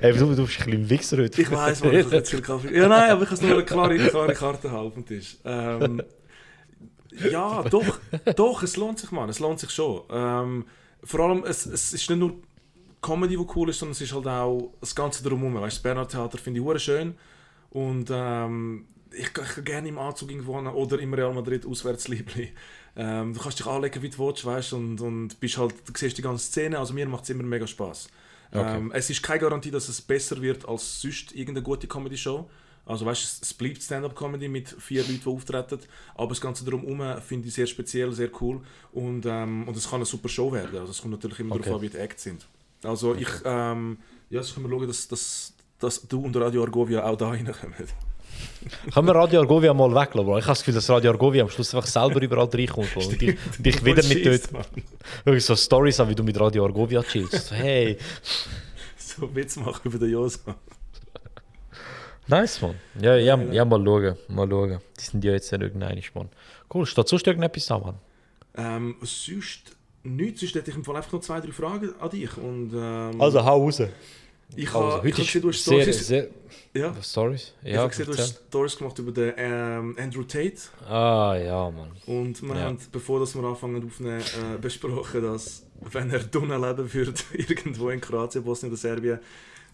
Ey, du, du bist ein bisschen ein Wichser heute. Ich weiß, man, ich habe viel Kaffee. Ja, nein, aber ich habe nur eine klare, klare Karte haben auf dem Tisch. Ähm, ja, doch, doch, es lohnt sich, Mann. Es lohnt sich schon. Ähm, vor allem, es, es ist nicht nur Comedy, die cool ist, sondern es ist halt auch das Ganze drumherum. Weißt du, das Bernhard Theater finde ich schön. Und ähm, ich, ich kann gerne im Anzug irgendwo hin oder im Real Madrid Auswärtsliebli. Ähm, du kannst dich anlegen, wie du willst, weißt, und, und bist halt, du siehst die ganze Szene. Also mir macht es immer mega Spaß. Ähm, es ist keine Garantie, dass es besser wird als sonst irgendeine gute Comedy-Show. Also weißt, es, bleibt Stand-up-Comedy mit vier Leuten, die auftreten, aber das Ganze drumherum finde ich sehr speziell, sehr cool und, ähm, und es kann eine super Show werden. Also es kommt natürlich immer Okay. darauf an, wie die Acts sind. Also ich, ähm, ja, jetzt können wir schauen, dass, dass, dass du und Radio Argovia auch da reinkommen. Können wir Radio Argovia mal weglassen, Bro? Ich habe das Gefühl, dass Radio Argovia am Schluss einfach selber überall reinkommt. Bro. Und dich, dich wieder mit dort. Mann. Wirklich so Stories an, wie du mit Radio Argovia chillst. Hey, So Witz machen über den Josa. nice, man. Ja, ja, ja, mal schauen. Mal schauen. Die sind ja jetzt nicht irgendein, Mann. Cool, steht sonst irgendetwas an, Mann? Ähm, sonst nichts, sonst hätte ich im Fall einfach noch zwei, drei Fragen an dich. Und, ähm, hau raus. Ich Also, habe ich gesehen, du hast Stories, sehr... ja, Stories? ich Ja, habe gesehen, du hast Stories gemacht über den ähm, Andrew Tate. Ah, ja, Mann. Und wir Ja. haben, bevor dass wir anfangen aufnehmen, äh, besprochen, dass wenn er drinnen leben würde, irgendwo in Kroatien, Bosnien oder Serbien,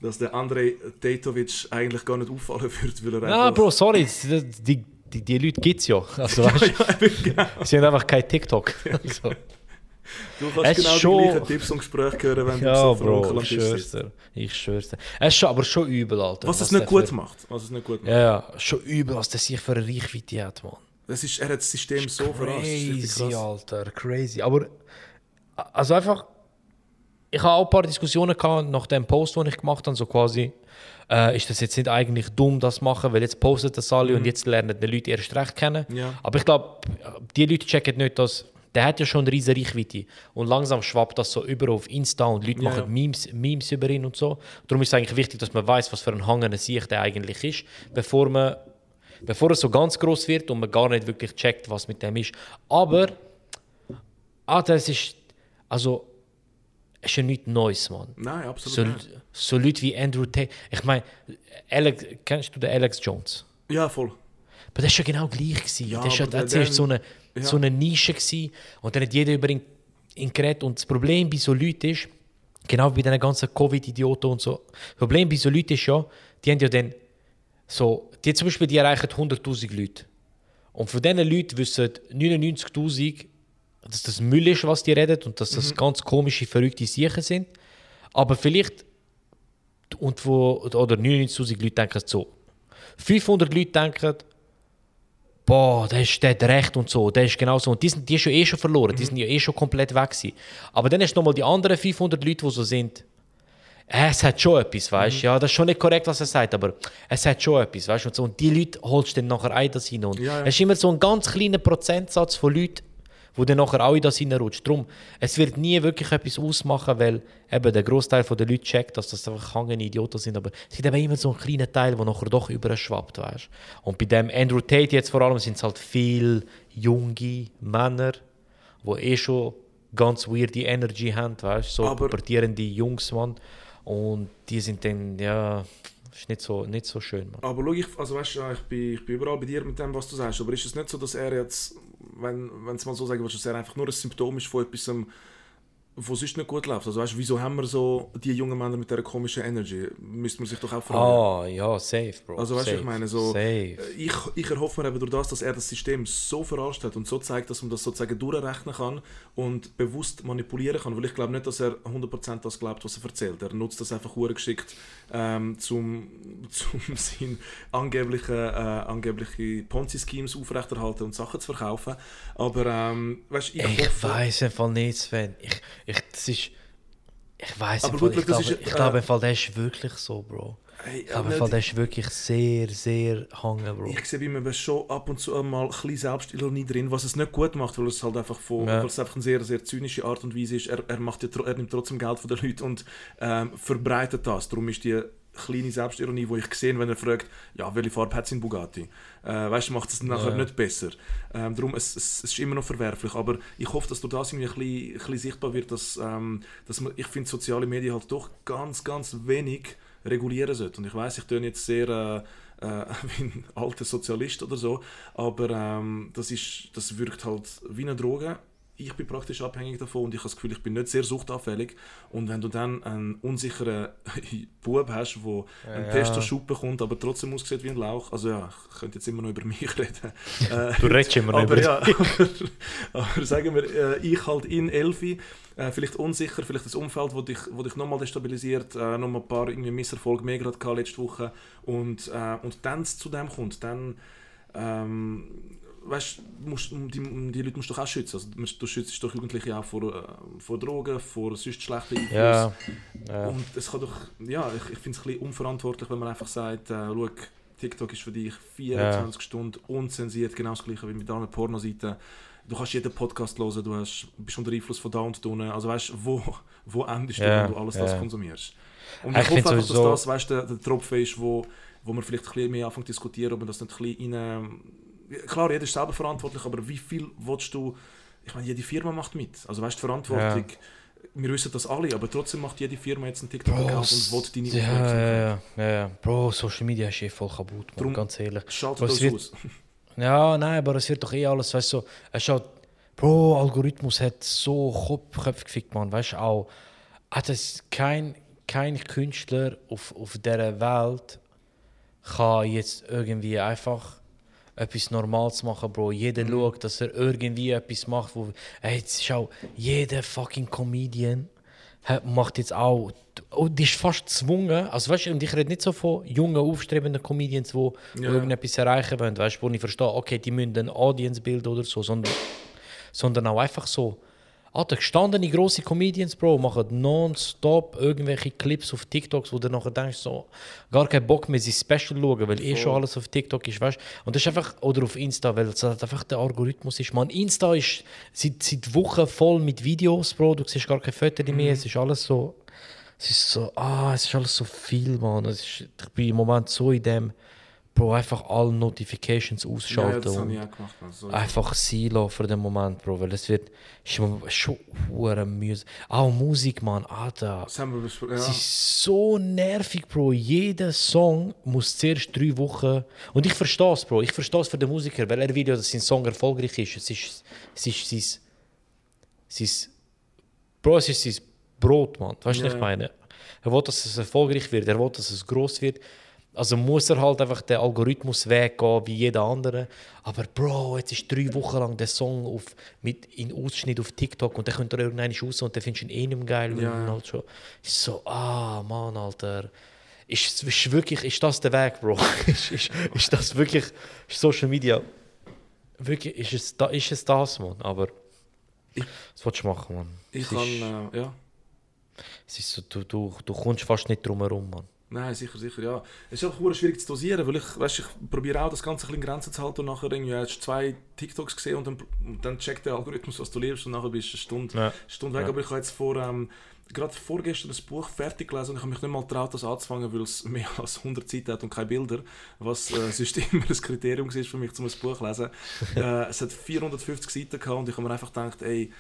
dass der Andrej Tatovic eigentlich gar nicht auffallen würde, weil er einfach... Bro, sorry. Die, die, die, Leute gibt es ja. Also, weißt, ja, genau. sie haben einfach kein TikTok. Also. Du Es kannst genau schon- die gleichen Tipps und Gespräche hören, wenn Ja, du so Bro, ich schwör's dir. Ich schwör's dir. Es ist aber schon übel, Alter. Was es der nicht gut für- macht. Was es nicht gut macht. Ja, schon übel, was der sich für eine Reichweite hat, Mann. Das ist, er hat das System so verarscht. Das ist richtig Crazy. Alter, crazy. Aber, also einfach, ich habe auch ein paar Diskussionen gehabt nach dem Post, den ich gemacht habe, so quasi, äh, ist das jetzt nicht eigentlich dumm, das zu machen, weil jetzt postet das alle und jetzt lernen die Leute erst recht kennen. Mhm. Ja. Aber ich glaube, die Leute checken nicht, dass der hat ja schon eine riesige Reichweite. Und langsam schwappt das so über auf Insta und Leute Ja, machen. Memes, Memes über ihn und so. Darum ist es eigentlich wichtig, dass man weiß, was für ein Hanger sich der eigentlich ist, bevor man bevor es so ganz groß wird und man gar nicht wirklich checkt, was mit dem ist. Aber ah, das ist also es ist ja nichts Neues, Mann. Nein, absolut So, nicht. so Leute wie Andrew Tate. Ich meine, Alex, kennst du den Alex Jones? Ja, voll. Aber das war ja genau gleich. Gewesen. Ja, das war ja zuerst so eine, ja. so eine Nische. Gewesen. Und dann hat jeder über ihn, ihn geredet. Und das Problem bei so Leuten ist, genau wie bei diesen ganzen Covid-Idioten und so, das Problem bei so Leuten ist ja, die haben ja dann so, die zum Beispiel, die erreichen 100'000 Leute. Und von diesen Leuten wissen 99'000, dass das Müll ist, was die reden und dass Mhm. das ganz komische, verrückte Sachen sind. Aber vielleicht, und wo, oder 99'000 Leute denken so, 500 Leute denken, boah, der, ist, der hat recht und so, der ist genau so. Und die, sind, die ist ja eh schon verloren, die sind ja eh schon komplett weg gewesen. Aber dann hast du nochmal die anderen 500 Leute, die so sind, äh, es hat schon etwas, weißt du? Ja, das ist schon nicht korrekt, was er sagt, aber es hat schon etwas, weißt du? Und, so. und die Leute holst du dann nachher auch in das hinein. Und Ja, ja. es ist immer so ein ganz kleiner Prozentsatz von Leuten, wo dann nachher auch in das hineinrutscht. Darum, es wird nie wirklich etwas ausmachen, weil eben der Großteil der Leute checkt, dass das einfach hangende Idioten sind. Aber es gibt eben immer so einen kleinen Teil, der nachher doch überschwappt, weißt? Und bei dem Andrew Tate jetzt vor allem sind es halt viele junge Männer, die eh schon ganz weirde Energy haben, weißt du? So Aber- pubertierende Jungs, Mann. Und die sind dann, ja, ist nicht so, nicht so schön, Mann. Aber schau, ich, also weißt, ich, bin, ich bin überall bei dir mit dem, was du sagst. Aber ist es nicht so, dass er jetzt, wenn es mal so sagen willst, dass er einfach nur ein Symptom ist von etwas, ähm, wo sonst nicht gut läuft? Also weißt, du, wieso haben wir so die jungen Männer mit dieser komischen Energy? Müsste man sich doch auch fragen. Ah, ja, safe, Bro. Also weißt du, ich meine, so, Safe. äh, ich, ich erhoffe mir eben durch das, dass er das System so verarscht hat und so zeigt, dass man das sozusagen durchrechnen kann und bewusst manipulieren kann, weil ich glaube nicht, dass er 100% das glaubt, was er erzählt. Er nutzt das einfach geschickt, ähm, zum, zum seine angebliche, äh, angebliche Ponzi-Schemes aufrechterhalten und Sachen zu verkaufen. Aber ähm, weißt, ich, Ich hoffe... weiß Fall nicht, Sven. Ich, ich, das ist. Ich weiß Fall, gut, ich glaube, ich glaube der ist wirklich so, Bro. Hey, glaube im nicht- der ist wirklich sehr, sehr hangen, Bro. Ich sehe bei mir schon ab und zu mal ein bisschen Selbstironie drin, was es nicht gut macht, weil es halt einfach von, Ja. weil es einfach eine sehr, sehr zynische Art und Weise ist. Er, er, macht ja, er nimmt trotzdem Geld von den Leuten und ähm, verbreitet das. Darum ist die kleine Selbstironie, die ich sehe, wenn er fragt, ja, welche Farbe hat sein Bugatti? Äh, weißt du, macht es nachher Ja. nicht besser. Ähm, darum, es, es, es ist immer noch verwerflich. Aber ich hoffe, dass durch das irgendwie ein bisschen, ein bisschen sichtbar wird, dass, ähm, dass man, ich finde, soziale Medien halt doch ganz, ganz wenig regulieren sollte. Und ich weiß, ich töne jetzt sehr äh, äh, wie ein alter Sozialist oder so, aber ähm, das, ist, das wirkt halt wie eine Droge. Ich bin praktisch abhängig davon und ich habe das Gefühl, ich bin nicht sehr suchtanfällig. Und wenn du dann einen unsicheren Bub hast, der einen Ja. Testoschub bekommt, aber trotzdem aussieht wie ein Lauch, also ja, ich könnte jetzt immer noch über mich reden. Äh, Du redest immer noch aber über ja, aber, aber sagen wir, äh, ich halt in Elfi, äh, vielleicht unsicher, vielleicht das Umfeld, wo dich, wo dich nochmal destabilisiert, äh, nochmal ein paar irgendwie Misserfolge mehr gerade letzte Woche und, äh, und dann es zu dem kommt, dann ähm, weißt, musst, die, die Leute musst du doch auch schützen. Also, du schützt doch Jugendliche auch vor, äh, vor Drogen, vor sonst schlechten Einflüssen. Ja, ja. Und es kann doch, ja, ich, ich finde es ein bisschen unverantwortlich, wenn man einfach sagt, äh, schau, TikTok ist für dich 24 Stunden unzensiert, genau das gleiche wie mit anderen Pornoseiten. Du kannst jeden Podcast hören, du hast, bist unter Einfluss von da und da. Also weißt du, wo, wo endest du, Ja, wenn du alles das ja. konsumierst? Und Ich ich, hoffe einfach, dass das weißt, der, der Tropfen ist, wo, wo man vielleicht ein bisschen mehr anfängt zu diskutieren, ob man das nicht ein bisschen rein... Klar, jeder ist selber verantwortlich, aber wie viel willst du... Ich meine, jede Firma macht mit. Also weißt du, Verantwortung... Wir wissen das alle, aber trotzdem macht jede Firma jetzt einen TikTok-Account und will deine ja, Aufmerksamkeit. ja, ja, ja. Bro, Social Media ist eh voll kaputt, man, Drum- ganz ehrlich. Was das wird- aus. Ja, nein, aber es wird doch eh alles, weißt du, so, es schaut, Bro, Algorithmus hat so Kopf, Köpfe gefickt, man, weißt du, auch, hat es kein, kein Künstler auf, auf dieser Welt kann jetzt irgendwie einfach etwas Normales machen, Bro. Jeder schaut, dass er irgendwie etwas macht, wo, ey, jetzt schau, jeder fucking Comedian macht jetzt auch, und die ist fast gezwungen, also weißt du, und ich rede nicht so von jungen, aufstrebenden Comedians, die wo Ja. irgendetwas erreichen wollen, weißt du, wo ich verstehe, okay, die müssen eine Audience bilden oder so, sondern, sondern auch einfach so Alter, gestandene grosse Comedians, Bro, machen nonstop irgendwelche Clips auf TikToks, wo du nachher denkst, so, gar keinen Bock mehr, sie Special schauen, weil eh schon alles auf TikTok ist, weißt Und das ist einfach, oder auf Insta, weil es halt einfach der Algorithmus ist. Man, Insta ist seit, seit Wochen voll mit Videos, Bro, du siehst gar keine Fotos mehr, es ist alles so, es ist so, ah, es ist alles so viel, man. Es ist, ich bin im Moment so in dem, Bro, einfach alle Notifications Ja, ja, ausschalten das habe und ich auch gemacht. man. So, einfach Silo für den Moment, Bro, weil es wird schon hure mühsam. Auch Musik, man, Alter. das haben wir besprochen. Es Ja. ist so nervig, Bro. Jeder Song muss zuerst drei Wochen. Und ich verstehe es, Bro. Ich verstehe es für den Musiker, weil er will ja, dass sein Song erfolgreich ist. Es ist, es ist sein, sein. Bro, es ist sein Brot, man. Weißt du, Ja, was ich ja. meine? Er will, dass es erfolgreich wird. Er will, dass es groß wird. Also muss er halt einfach den Algorithmus weggehen wie jeder andere. Aber Bro, jetzt ist drei Wochen lang der Song auf, mit in Ausschnitt auf TikTok und dann könnte er irgendwann raus und dann findest du ihn eh nicht mehr geil. Ja, ja. Halt schon, ist so, ah, Mann, Alter. Ist, ist wirklich, ist das der Weg, Bro? ist, ist, ist das wirklich, ist Social Media, wirklich, ist es, da, ist es das, Mann? Aber, Ich- was willst du machen, Mann? Ich es, kann, ist, äh, ja. es ist so, du, du, du kommst fast nicht drum herum, Mann. Nein, sicher, sicher, ja. Es ist auch hure schwierig zu dosieren, weil ich, weißt, ich probiere auch das Ganze ein bisschen in Grenzen zu halten und nachher irgendwie hast du zwei TikToks gesehen und dann, und dann checkt der Algorithmus, was du liebst und nachher bist du eine Stunde, Ja. Stunde weg. Ja. Aber ich habe jetzt vor, ähm, gerade vorgestern das Buch fertig gelesen und ich habe mich nicht mal getraut, das anzufangen, weil es mehr als 100 Seiten hat und keine Bilder, was äh, sonst immer ein Kriterium war für mich, um ein Buch zu lesen. äh, es hat 450 Seiten gehabt und ich habe mir einfach gedacht, ey,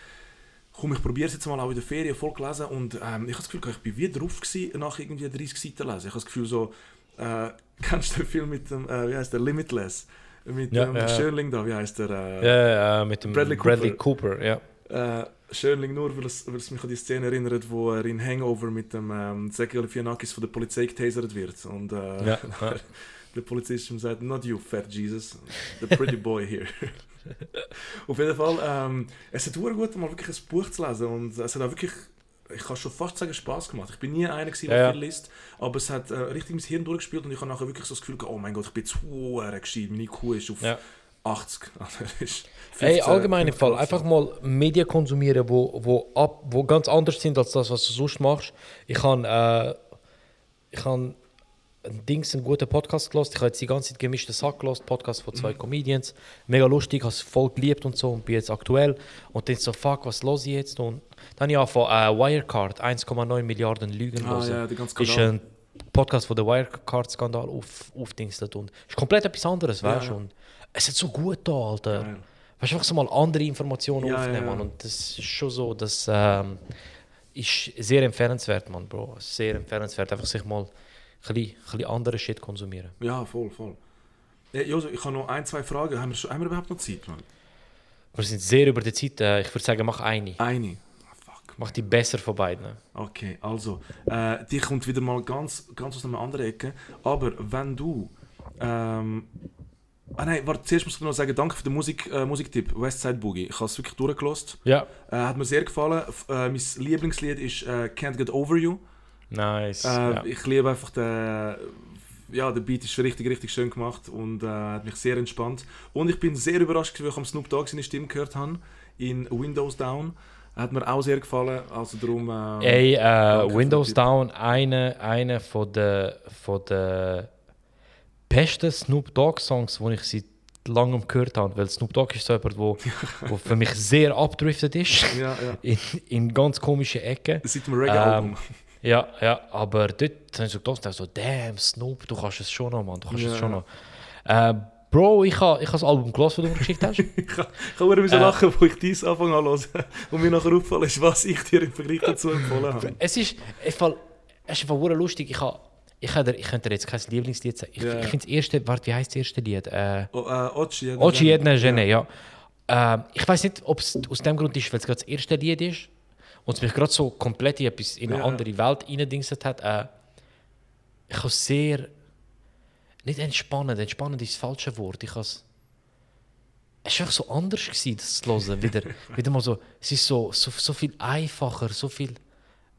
komm, ich probiere es jetzt mal auch in der Ferien voll gelesen und ähm, ich habe das Gefühl, ich bin wie drauf gewesen, nach irgendwie 30 Seiten lesen. Ich habe das Gefühl so, äh, kennst du den Film mit dem, äh, wie heißt der, Limitless? Mit Ja, dem ja. Schönling da, wie heißt der? Äh, Ja, ja, mit dem Bradley Bradley, Cooper. Cooper. ja. äh, Schönling nur, weil es, weil es mich an die Szene erinnert, wo er in Hangover mit dem ähm, Zach Galifianakis von der Polizei getasert wird. Und äh, ja. der Polizist ihm sagt, not you, fat Jesus, the pretty boy here. Auf jeden Fall, ähm, es hat sehr gut, mal wirklich ein Buch zu lesen und es hat auch wirklich, ich kann schon fast sagen, Spaß gemacht. Ich bin nie einer, gewesen, der Ja, viel liest, aber es hat äh, richtig mein Hirn durchgespielt und ich habe nachher wirklich so das Gefühl, oh mein Gott, ich bin zu gescheit, meine IQ ist auf Ja. 80. Also, ist Ey, 15 allgemein im Fall, einfach mal Medien konsumieren, wo, wo, ab, wo ganz anders sind als das, was du sonst machst. Ich habe äh, ich han ein Dings, einen guten Podcast gelost. Ich habe jetzt die ganze Zeit gemischten Sack gelost, Podcast von zwei Comedians. Mega lustig, habe es voll geliebt und so und bin jetzt aktuell. Und dann so, fuck, was los ich jetzt? Und dann ja von äh, Wirecard, 1,9 Milliarden Lügen Ah, hören. ja, der ganze Ist ein Podcast von der Wirecard-Skandal auf, aufdingstet und ist komplett etwas anderes, Ja, weißt du? ja. Es hat so gut da, Alter. Geil. Weißt du, einfach so mal andere Informationen Ja, aufnehmen, ja, ja. Mann. Und das ist schon so, das ähm, ist sehr empfehlenswert, Mann, Bro. Sehr empfehlenswert, einfach sich mal bisschen, bisschen andere Shit konsumieren. Ja, voll, voll. Ja, Joso, ich habe noch ein, zwei Fragen. Haben wir, schon, haben wir überhaupt noch Zeit, Mann? Wir sind sehr über die Zeit. Äh, ich würde sagen, mach eine. Eine. Ah. Mach die besser von beiden. Okay, also, äh, die kommt wieder mal ganz, ganz aus einer anderen Ecke. Aber wenn du. Ähm, ah nein, warte, zuerst muss ich noch sagen, danke für den Musik, äh, Musiktipp, Westside Boogie. Ich habe es wirklich durchgelost. Ja. Äh, hat mir sehr gefallen. F äh, mein Lieblingslied ist äh, Can't Get Over You. Nice. Äh, ja. Ich liebe einfach den. Ja, der Beat ist richtig, richtig schön gemacht und äh, hat mich sehr entspannt. Und ich bin sehr überrascht, gewesen, als ich am Snoop Dogg seine Stimme gehört habe. In Windows Down. Hat mir auch sehr gefallen. Also darum. ähm, Ey, äh, Windows den. Down, eine, eine von der, von der besten Snoop Dogg Songs, die ich seit langem gehört habe. Weil Snoop Dogg ist so jemand, wo, wo für mich sehr abdriftet ist. Ja, ja. In, in ganz komischen Ecken. Seit dem Reggae-Album. Ähm, Ja, ja, aber dort habe ich so gedacht, so, damn, Snoop, du kannst es schon noch, Mann, du kannst Ja, es schon ja. noch. Äh, Bro, ich habe ich ha das Album gelesen, das du mir geschickt hast. ich habe auch äh, Äh. lachen, wo ich dies anfangen an hören. Und mir nachher aufgefallen ist, was ich dir im Vergleich dazu empfohlen habe. es ist einfach, lustig. Ich, ich, dir, ich könnte dir jetzt kein Lieblingslied sagen. Ich, Ja, ja. ich finde das erste, warte, wie heißt das erste Lied? Äh, Oh, äh, ja, ja. jedna Gene, ja. Ähm, ich weiß nicht, ob es aus dem Grund ist, weil es gerade das erste Lied ist und mich gerade so komplett in, etwas, in eine Ja. andere Welt reingedingset hat. Äh, ich habe sehr. Nicht entspannend, entspannend ist das falsche Wort. Ich has, es war einfach so anders, gewesen, das zu hören. Wieder, wieder mal so, es ist so, so, so viel einfacher, so viel.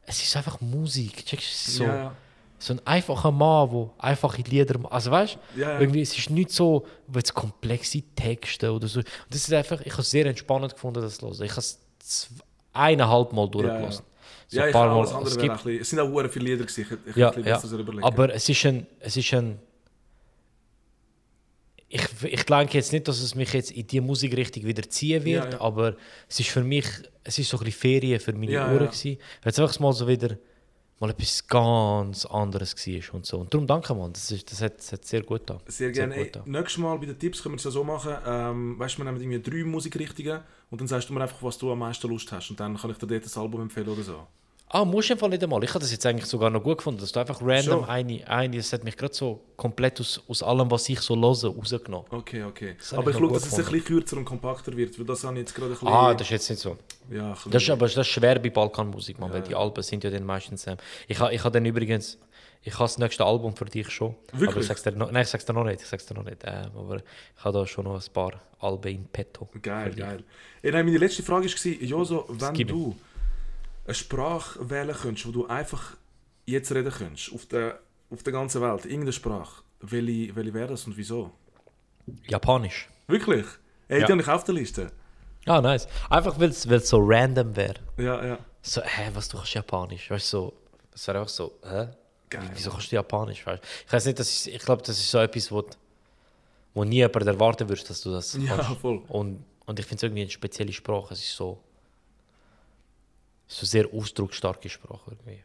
Es ist einfach Musik. checkst du? So, Ja, so ein einfacher Mann, der einfache Lieder macht. Also weißt du, Ja, irgendwie, es ist nicht so, jetzt komplexe Texte oder so. Das ist einfach, ich habe es sehr entspannend gefunden, das zu hören. Ich habe eineinhalb Mal Ja, durchgelassen. So ja, ich paar Mal. alles andere Es gibt, bisschen, es sind auch viele Lieder gewesen. Ich, ich ja, ein ja. bisschen überlegen. Aber es ist ein, es ist ein ich, ich denke jetzt nicht, dass es mich jetzt in die Musikrichtung wieder ziehen wird, Ja, ja. aber es ist für mich, es ist so ein bisschen Ferien für meine Ja, Ohren ja. gewesen, es einfach mal so wieder mal etwas ganz anderes war und so. Und darum danke man, das, ist, das, hat, das hat sehr gut getan. Sehr gerne. gut Ey, nächstes Mal bei den Tipps können wir es ja so machen. Ähm, weißt du, wir nehmen irgendwie drei Musikrichtungen und dann sagst du mir einfach, was du am meisten Lust hast. Und dann kann ich dir dort das Album empfehlen oder so. Ah, musst du Fall nicht einmal. Ich habe das jetzt eigentlich sogar noch gut gefunden, dass du einfach random Schon? eine, eine, das hat mich gerade so komplett aus, aus allem, was ich so höre, rausgenommen. Okay, okay. Aber ich schaue, dass es ein bisschen kürzer und kompakter wird, weil das habe ich jetzt gerade ein bisschen... Ah, das ist jetzt nicht so. ja, Das ist aber das ist schwer bei Balkanmusik, man, weil Ja. die Alben sind ja dann meistens. Ähm, ich habe ich ha dann übrigens, ich habe das nächste Album für dich schon. Aber Wirklich? ich sag's dir noch, nein, ich sag's dir noch nicht. Ich sag's dir noch nicht. Ähm, aber ich habe da schon noch ein paar Alben in petto. Geil, geil. Ey, nein, meine letzte Frage war, Joso, wenn mir. du eine Sprache wählen könntest, wo du einfach jetzt reden könntest, auf der, auf der ganzen Welt, irgendeine Sprache, welche, welche wäre das und wieso? Japanisch. Wirklich? Ey, Ja. die habe ich auf der Liste. Ah, nice. Einfach weil es so random wäre. Ja, ja. So, hä, was du kannst Japanisch? Weißt du, so, das wäre einfach so, hä? Geil. Wieso kannst du Japanisch? Weißt? Ich weiß nicht, das ist, ich glaube, das ist so etwas, wo, wo nie jemand erwarten würde, dass du das Ja, kannst. voll. Und, und ich finde es irgendwie eine spezielle Sprache. Es ist so, so sehr ausdrucksstarke Sprache irgendwie.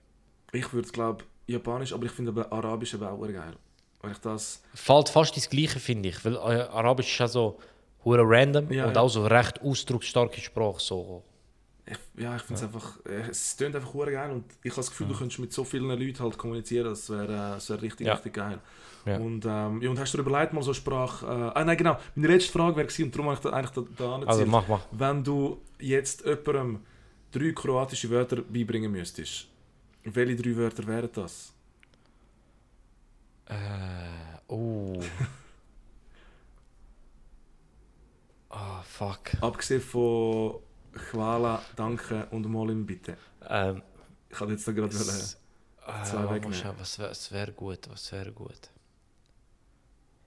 Ich würde, glaube Japanisch, aber ich finde aber Arabisch eben auch geil. Weil ich das... Fällt fast ins Gleiche, finde ich. Weil äh, Arabisch ist ja so hure random Ja, und ja. auch so recht ausdrucksstarke Sprache. So. Ich, ja, ich finde es einfach... äh, Es tönt einfach hure geil und ich habe das Gefühl, du könntest mit so vielen Leuten halt kommunizieren, das wäre äh, wär richtig, Ja. richtig geil. Ja. Und, ähm, ja, und hast du dir überlegt, mal so Sprache... Äh, ah, nein, genau. Meine letzte Frage wäre gewesen, und darum habe ich da, eigentlich da, da Also mach, mach. Wenn du jetzt jemandem drei kroatische Wörter beibringen müsstest, welche drei Wörter wären das? Äh, oh. Ah, fuck. Abgesehen von Chwala, Danke und Molim, bitte. Ähm, Ich hatte jetzt da gerade... äh, Zwei wegnehmen. schnell, was wäre wär gut? Was wäre gut?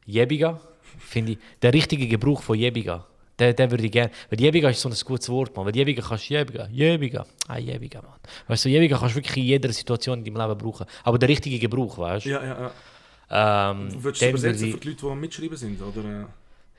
Jebiga, finde ich. Der richtige Gebrauch von Jebiga. Den, den würde ich gerne. Weil Jebiga ist so ein gutes Wort, man. Weil Jebiga kannst du Jebiga. Jebiga. Ah, Jebiga, man. Weißt du, Jebiga kannst du wirklich in jeder Situation in deinem Leben brauchen. Aber der richtige Gebrauch, weißt du? Ja, ja, ja. Ähm, Würdest du übersetzen für die Leute, die am Mitschreiben sind? Oder?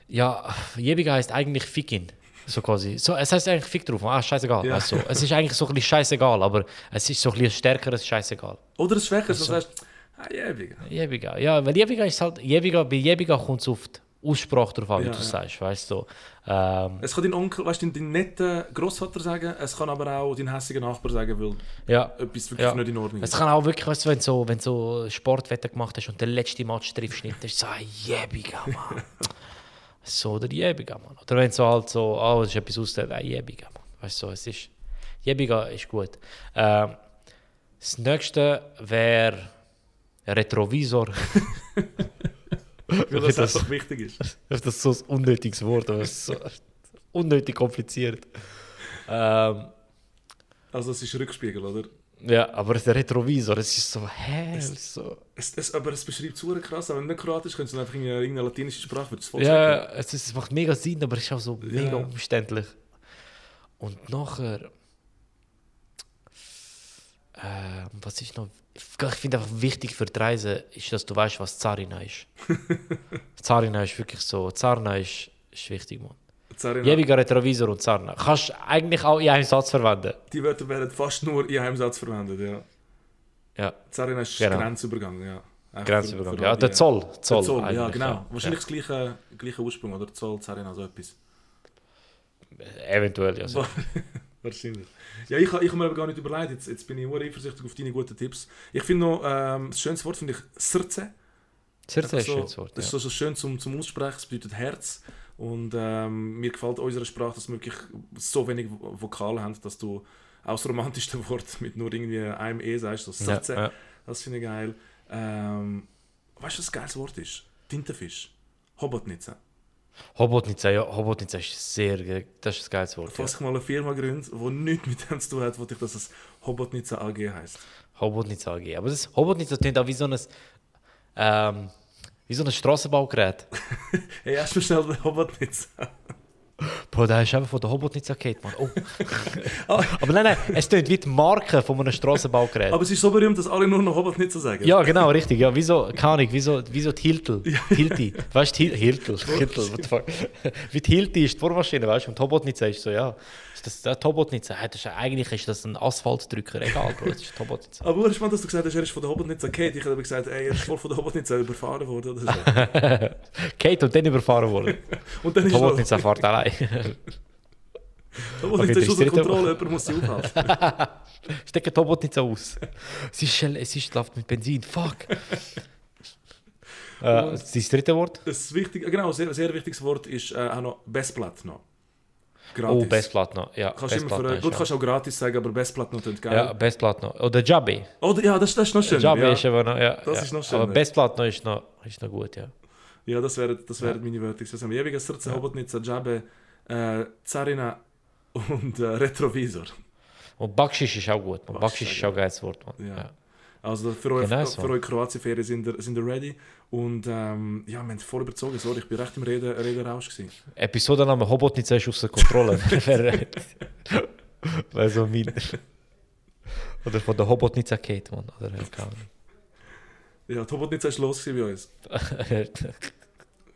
Ja, Jebiga heißt eigentlich Fickin. So quasi. So, es heißt eigentlich Fick drauf. Ah, scheißegal. Ja. Du? Es ist eigentlich so ein bisschen scheißegal, aber es ist so ein bisschen stärkeres Scheißegal. oder ein Schwächeres, so. das heißt, ah, ja, Digga. Jebiga. Ja, weil Jebiga ist halt. Jebiga, bei Jebiga kommt es die Aussprache drauf an, wie Ja, du ja. sagst. Weißt du? Ähm, Es kann dein Onkel, weißt du, dein, dein netter Großvater sagen, es kann aber auch dein hässiger Nachbar sagen, weil ja. etwas wirklich Ja. nicht in Ordnung Es ist. kann auch wirklich, weißt du, wenn du so, wenn du so Sportwetter gemacht hast und den letzten Match triffst, nicht, das ist so ein Jebiga, Mann. so, der Jebiga, Mann. Oder wenn du so halt so, oh, es ist etwas aus der ein Jebiga, Mann. Weißt du, es ist, Jebiga ist gut. Ähm, das nächste wäre Retrovisor. Weil das das- einfach wichtig ist. Das ist so ein unnötiges Wort, aber es ist so unnötig kompliziert. Ähm, Also es ist Rückspiegel, oder? ja, aber der Retrovisor, es ist so, hä? es ist so, Es, es, aber es beschreibt es super krass. Wenn du nicht Kroatisch könntest, dann einfach irgendeine, irgendeine latinische Sprache, wird es voll ja, es, es macht mega Sinn, aber es ist auch so mega Ja. umständlich. Und nachher. Ähm, was ist noch. Ich finde einfach wichtig für die Reise, ist, dass du weißt, was Zarina ist. Zarina ist wirklich so. Zarna ist, ist wichtig, Mann. Zarina, Jebiger Retrovisor und Zarna. Kannst du eigentlich auch in einem Satz verwenden. Die Wörter werden fast nur in einem Satz verwendet, ja. Ja, Zarina ist Genau. Grenzübergang, ja. Einfach Grenzübergang. für- für Ja, der die- Zoll. Der Zoll, Zoll, ja, genau. Wahrscheinlich das gleiche, gleiche Ursprung, oder? Zoll, Zarina, so etwas. Ja. Eventuell, ja. So. Wahrscheinlich. Ja, ich, ich habe mir aber gar nicht überlegt. Jetzt, jetzt bin ich sehr eifersüchtig auf deine guten Tipps. Ich finde noch, ähm, das schönste Wort finde ich Srce. Sehr, sehr Einfach so, schönes Wort. Das ist Ja. so, so schön zum, zum Aussprechen, es bedeutet Herz. Und ähm, mir gefällt unsere Sprache, dass wir wirklich so wenig Vo- Vokale haben, dass du auch das romantischste Wort mit nur irgendwie einem E sagst, so Ja, Srce. ja. Das finde ich geil. Ähm, weißt du, was ein geiles Wort ist? Tintenfisch. Hobotnitze. Hobotnica, ja, Hobotnica ist sehr, das ist ein geiles Wort. Falls ich mal eine Firma gründe, die nichts mit dem zu tun hat, wollte ich, dass es Hobotnitze AG heisst. Hobotnica AG. Aber das Hobotnica klingt auch wie so ein, ähm, wie so ein Strassenbaugerät. Hey, erst mal schnell Bro, der ist einfach von der Hobotnitzer Kate, Mann. Oh. aber nein, nein, es klingt wie die Marke von einem Strassenbaugerät. Aber es ist so berühmt, dass alle nur noch Hobotnitzer sagen. Ja, genau, richtig. Ja, wieso, keine Ahnung, wieso, wieso die Hiltel? Hilti. Weißt du, Hil- Hiltel? Hiltel, what the fuck? Wie die Hilti ist die Bohrmaschine, weißt du? Und die Hobotnitzer ist so, ja. Ist das der Hobotnitzer? Hey, das ist, eigentlich ist das ein Asphaltdrücker, egal, Bro, das ist Hobotnitzer. Aber ist spannend, dass du gesagt hast, er ist von der Hobotnitzer Kate. Ich aber gesagt, ey, er ist voll von der Hobotnitzer überfahren worden oder so. Kate und dann überfahren worden. Und dann ist Hobotnitzer fährt allein. Hobotnitzer Okay, ist dritte- Kontrolle, jemand muss sie aufhalten. Stecken die Hobotnitzer aus. Es ist, schnell- es ist läuft mit Benzin, fuck. äh, das dritte Wort? Das wichtig, genau, sehr, sehr wichtiges Wort ist äh, auch noch Bestplatte noch. Gratis. Oh, Bestplatte noch. Ja, Kannst du immer für, gut, ja. kannst auch gratis sagen, aber Bestplatte noch klingt geil. Ja, Bestplatte noch. Oder Jabby. Oder, ja, das, das ist noch schön. Jabby ja. ist aber noch, ja. Das ja. ist noch schöner. Aber Bestplatte noch ist noch, ist noch gut, ja. Ja, das wären das wären meine Wörter. Wir ewiges Srce, Hobotnica, Džabe, äh, Zarina und äh, Retrovisor. Und Backschisch ist auch gut. Man. Ist auch ein geiles Wort, man. Ja. Ja. Also für euch, Genau so. für euch Kroatien-Ferien sind ihr, sind ihr ready. Und ähm, ja, wir haben voll überzogen. Sorry, ich bin recht im Reden, Rederausch gewesen. Episodenname Hobotnitzer ist außer Kontrolle. Wär so mein. Oder von der Hobotnitzer Kate, man. Oder keine Ahnung. Ja, die Hobotnica ist los gewesen bei uns.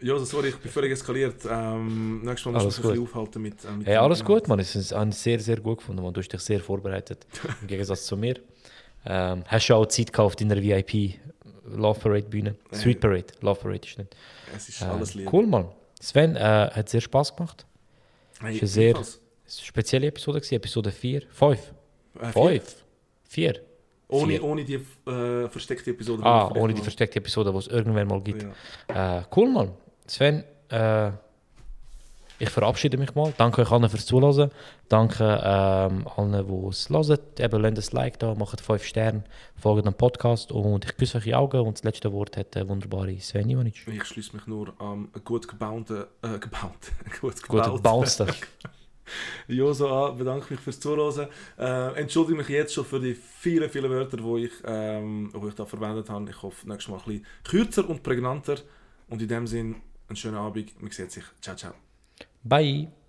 Ja, sorry, ich bin völlig eskaliert. Ähm, nächstes Mal muss ich mich ein bisschen gut. aufhalten mit, äh, mit Hey, alles Inhalt. gut, man. Es ist ein sehr, sehr gut gefunden, man. Du hast dich sehr vorbereitet. Im Gegensatz zu mir. Ähm, hast du auch Zeit gehabt auf deiner VIP Love Parade Bühne? Street Parade. Love Parade ist nicht. Es ist Ähm, alles lieb. cool, Mann. Sven, äh, hat sehr Spaß gemacht. Hey, sehr-. Es war eine spezielle Episode, gewesen, Episode 4. 5. Äh, vier. 5. 4. Ohne, Vier. ohne die äh, versteckte Episode. Ah, ohne die mal- versteckte Episode, die es irgendwann mal gibt. Ja. Äh, cool, Mann. Sven, äh, ich verabschiede mich mal. Danke euch allen fürs Zuhören. Danke ähm, allen, die es hören. Eben, lasst ein Like da, macht 5 Sterne, folgt dem Podcast und ich küsse euch in die Augen. Und das letzte Wort hat der wunderbare Sven Ivanic. Ich schließe mich nur am gut gebauten, äh, gebaut, gut Gut, gebauten da. Joso an, bedanke mich fürs Zuhören. Äh, entschuldige mich jetzt schon für die vielen, vielen Wörter, die ich, ähm, ich da verwendet habe. Ich hoffe, nächstes Mal ein bisschen kürzer und prägnanter. Und in dem Sinn, einen schönen Abend. Wir sehen sich. Ciao, ciao. Bye.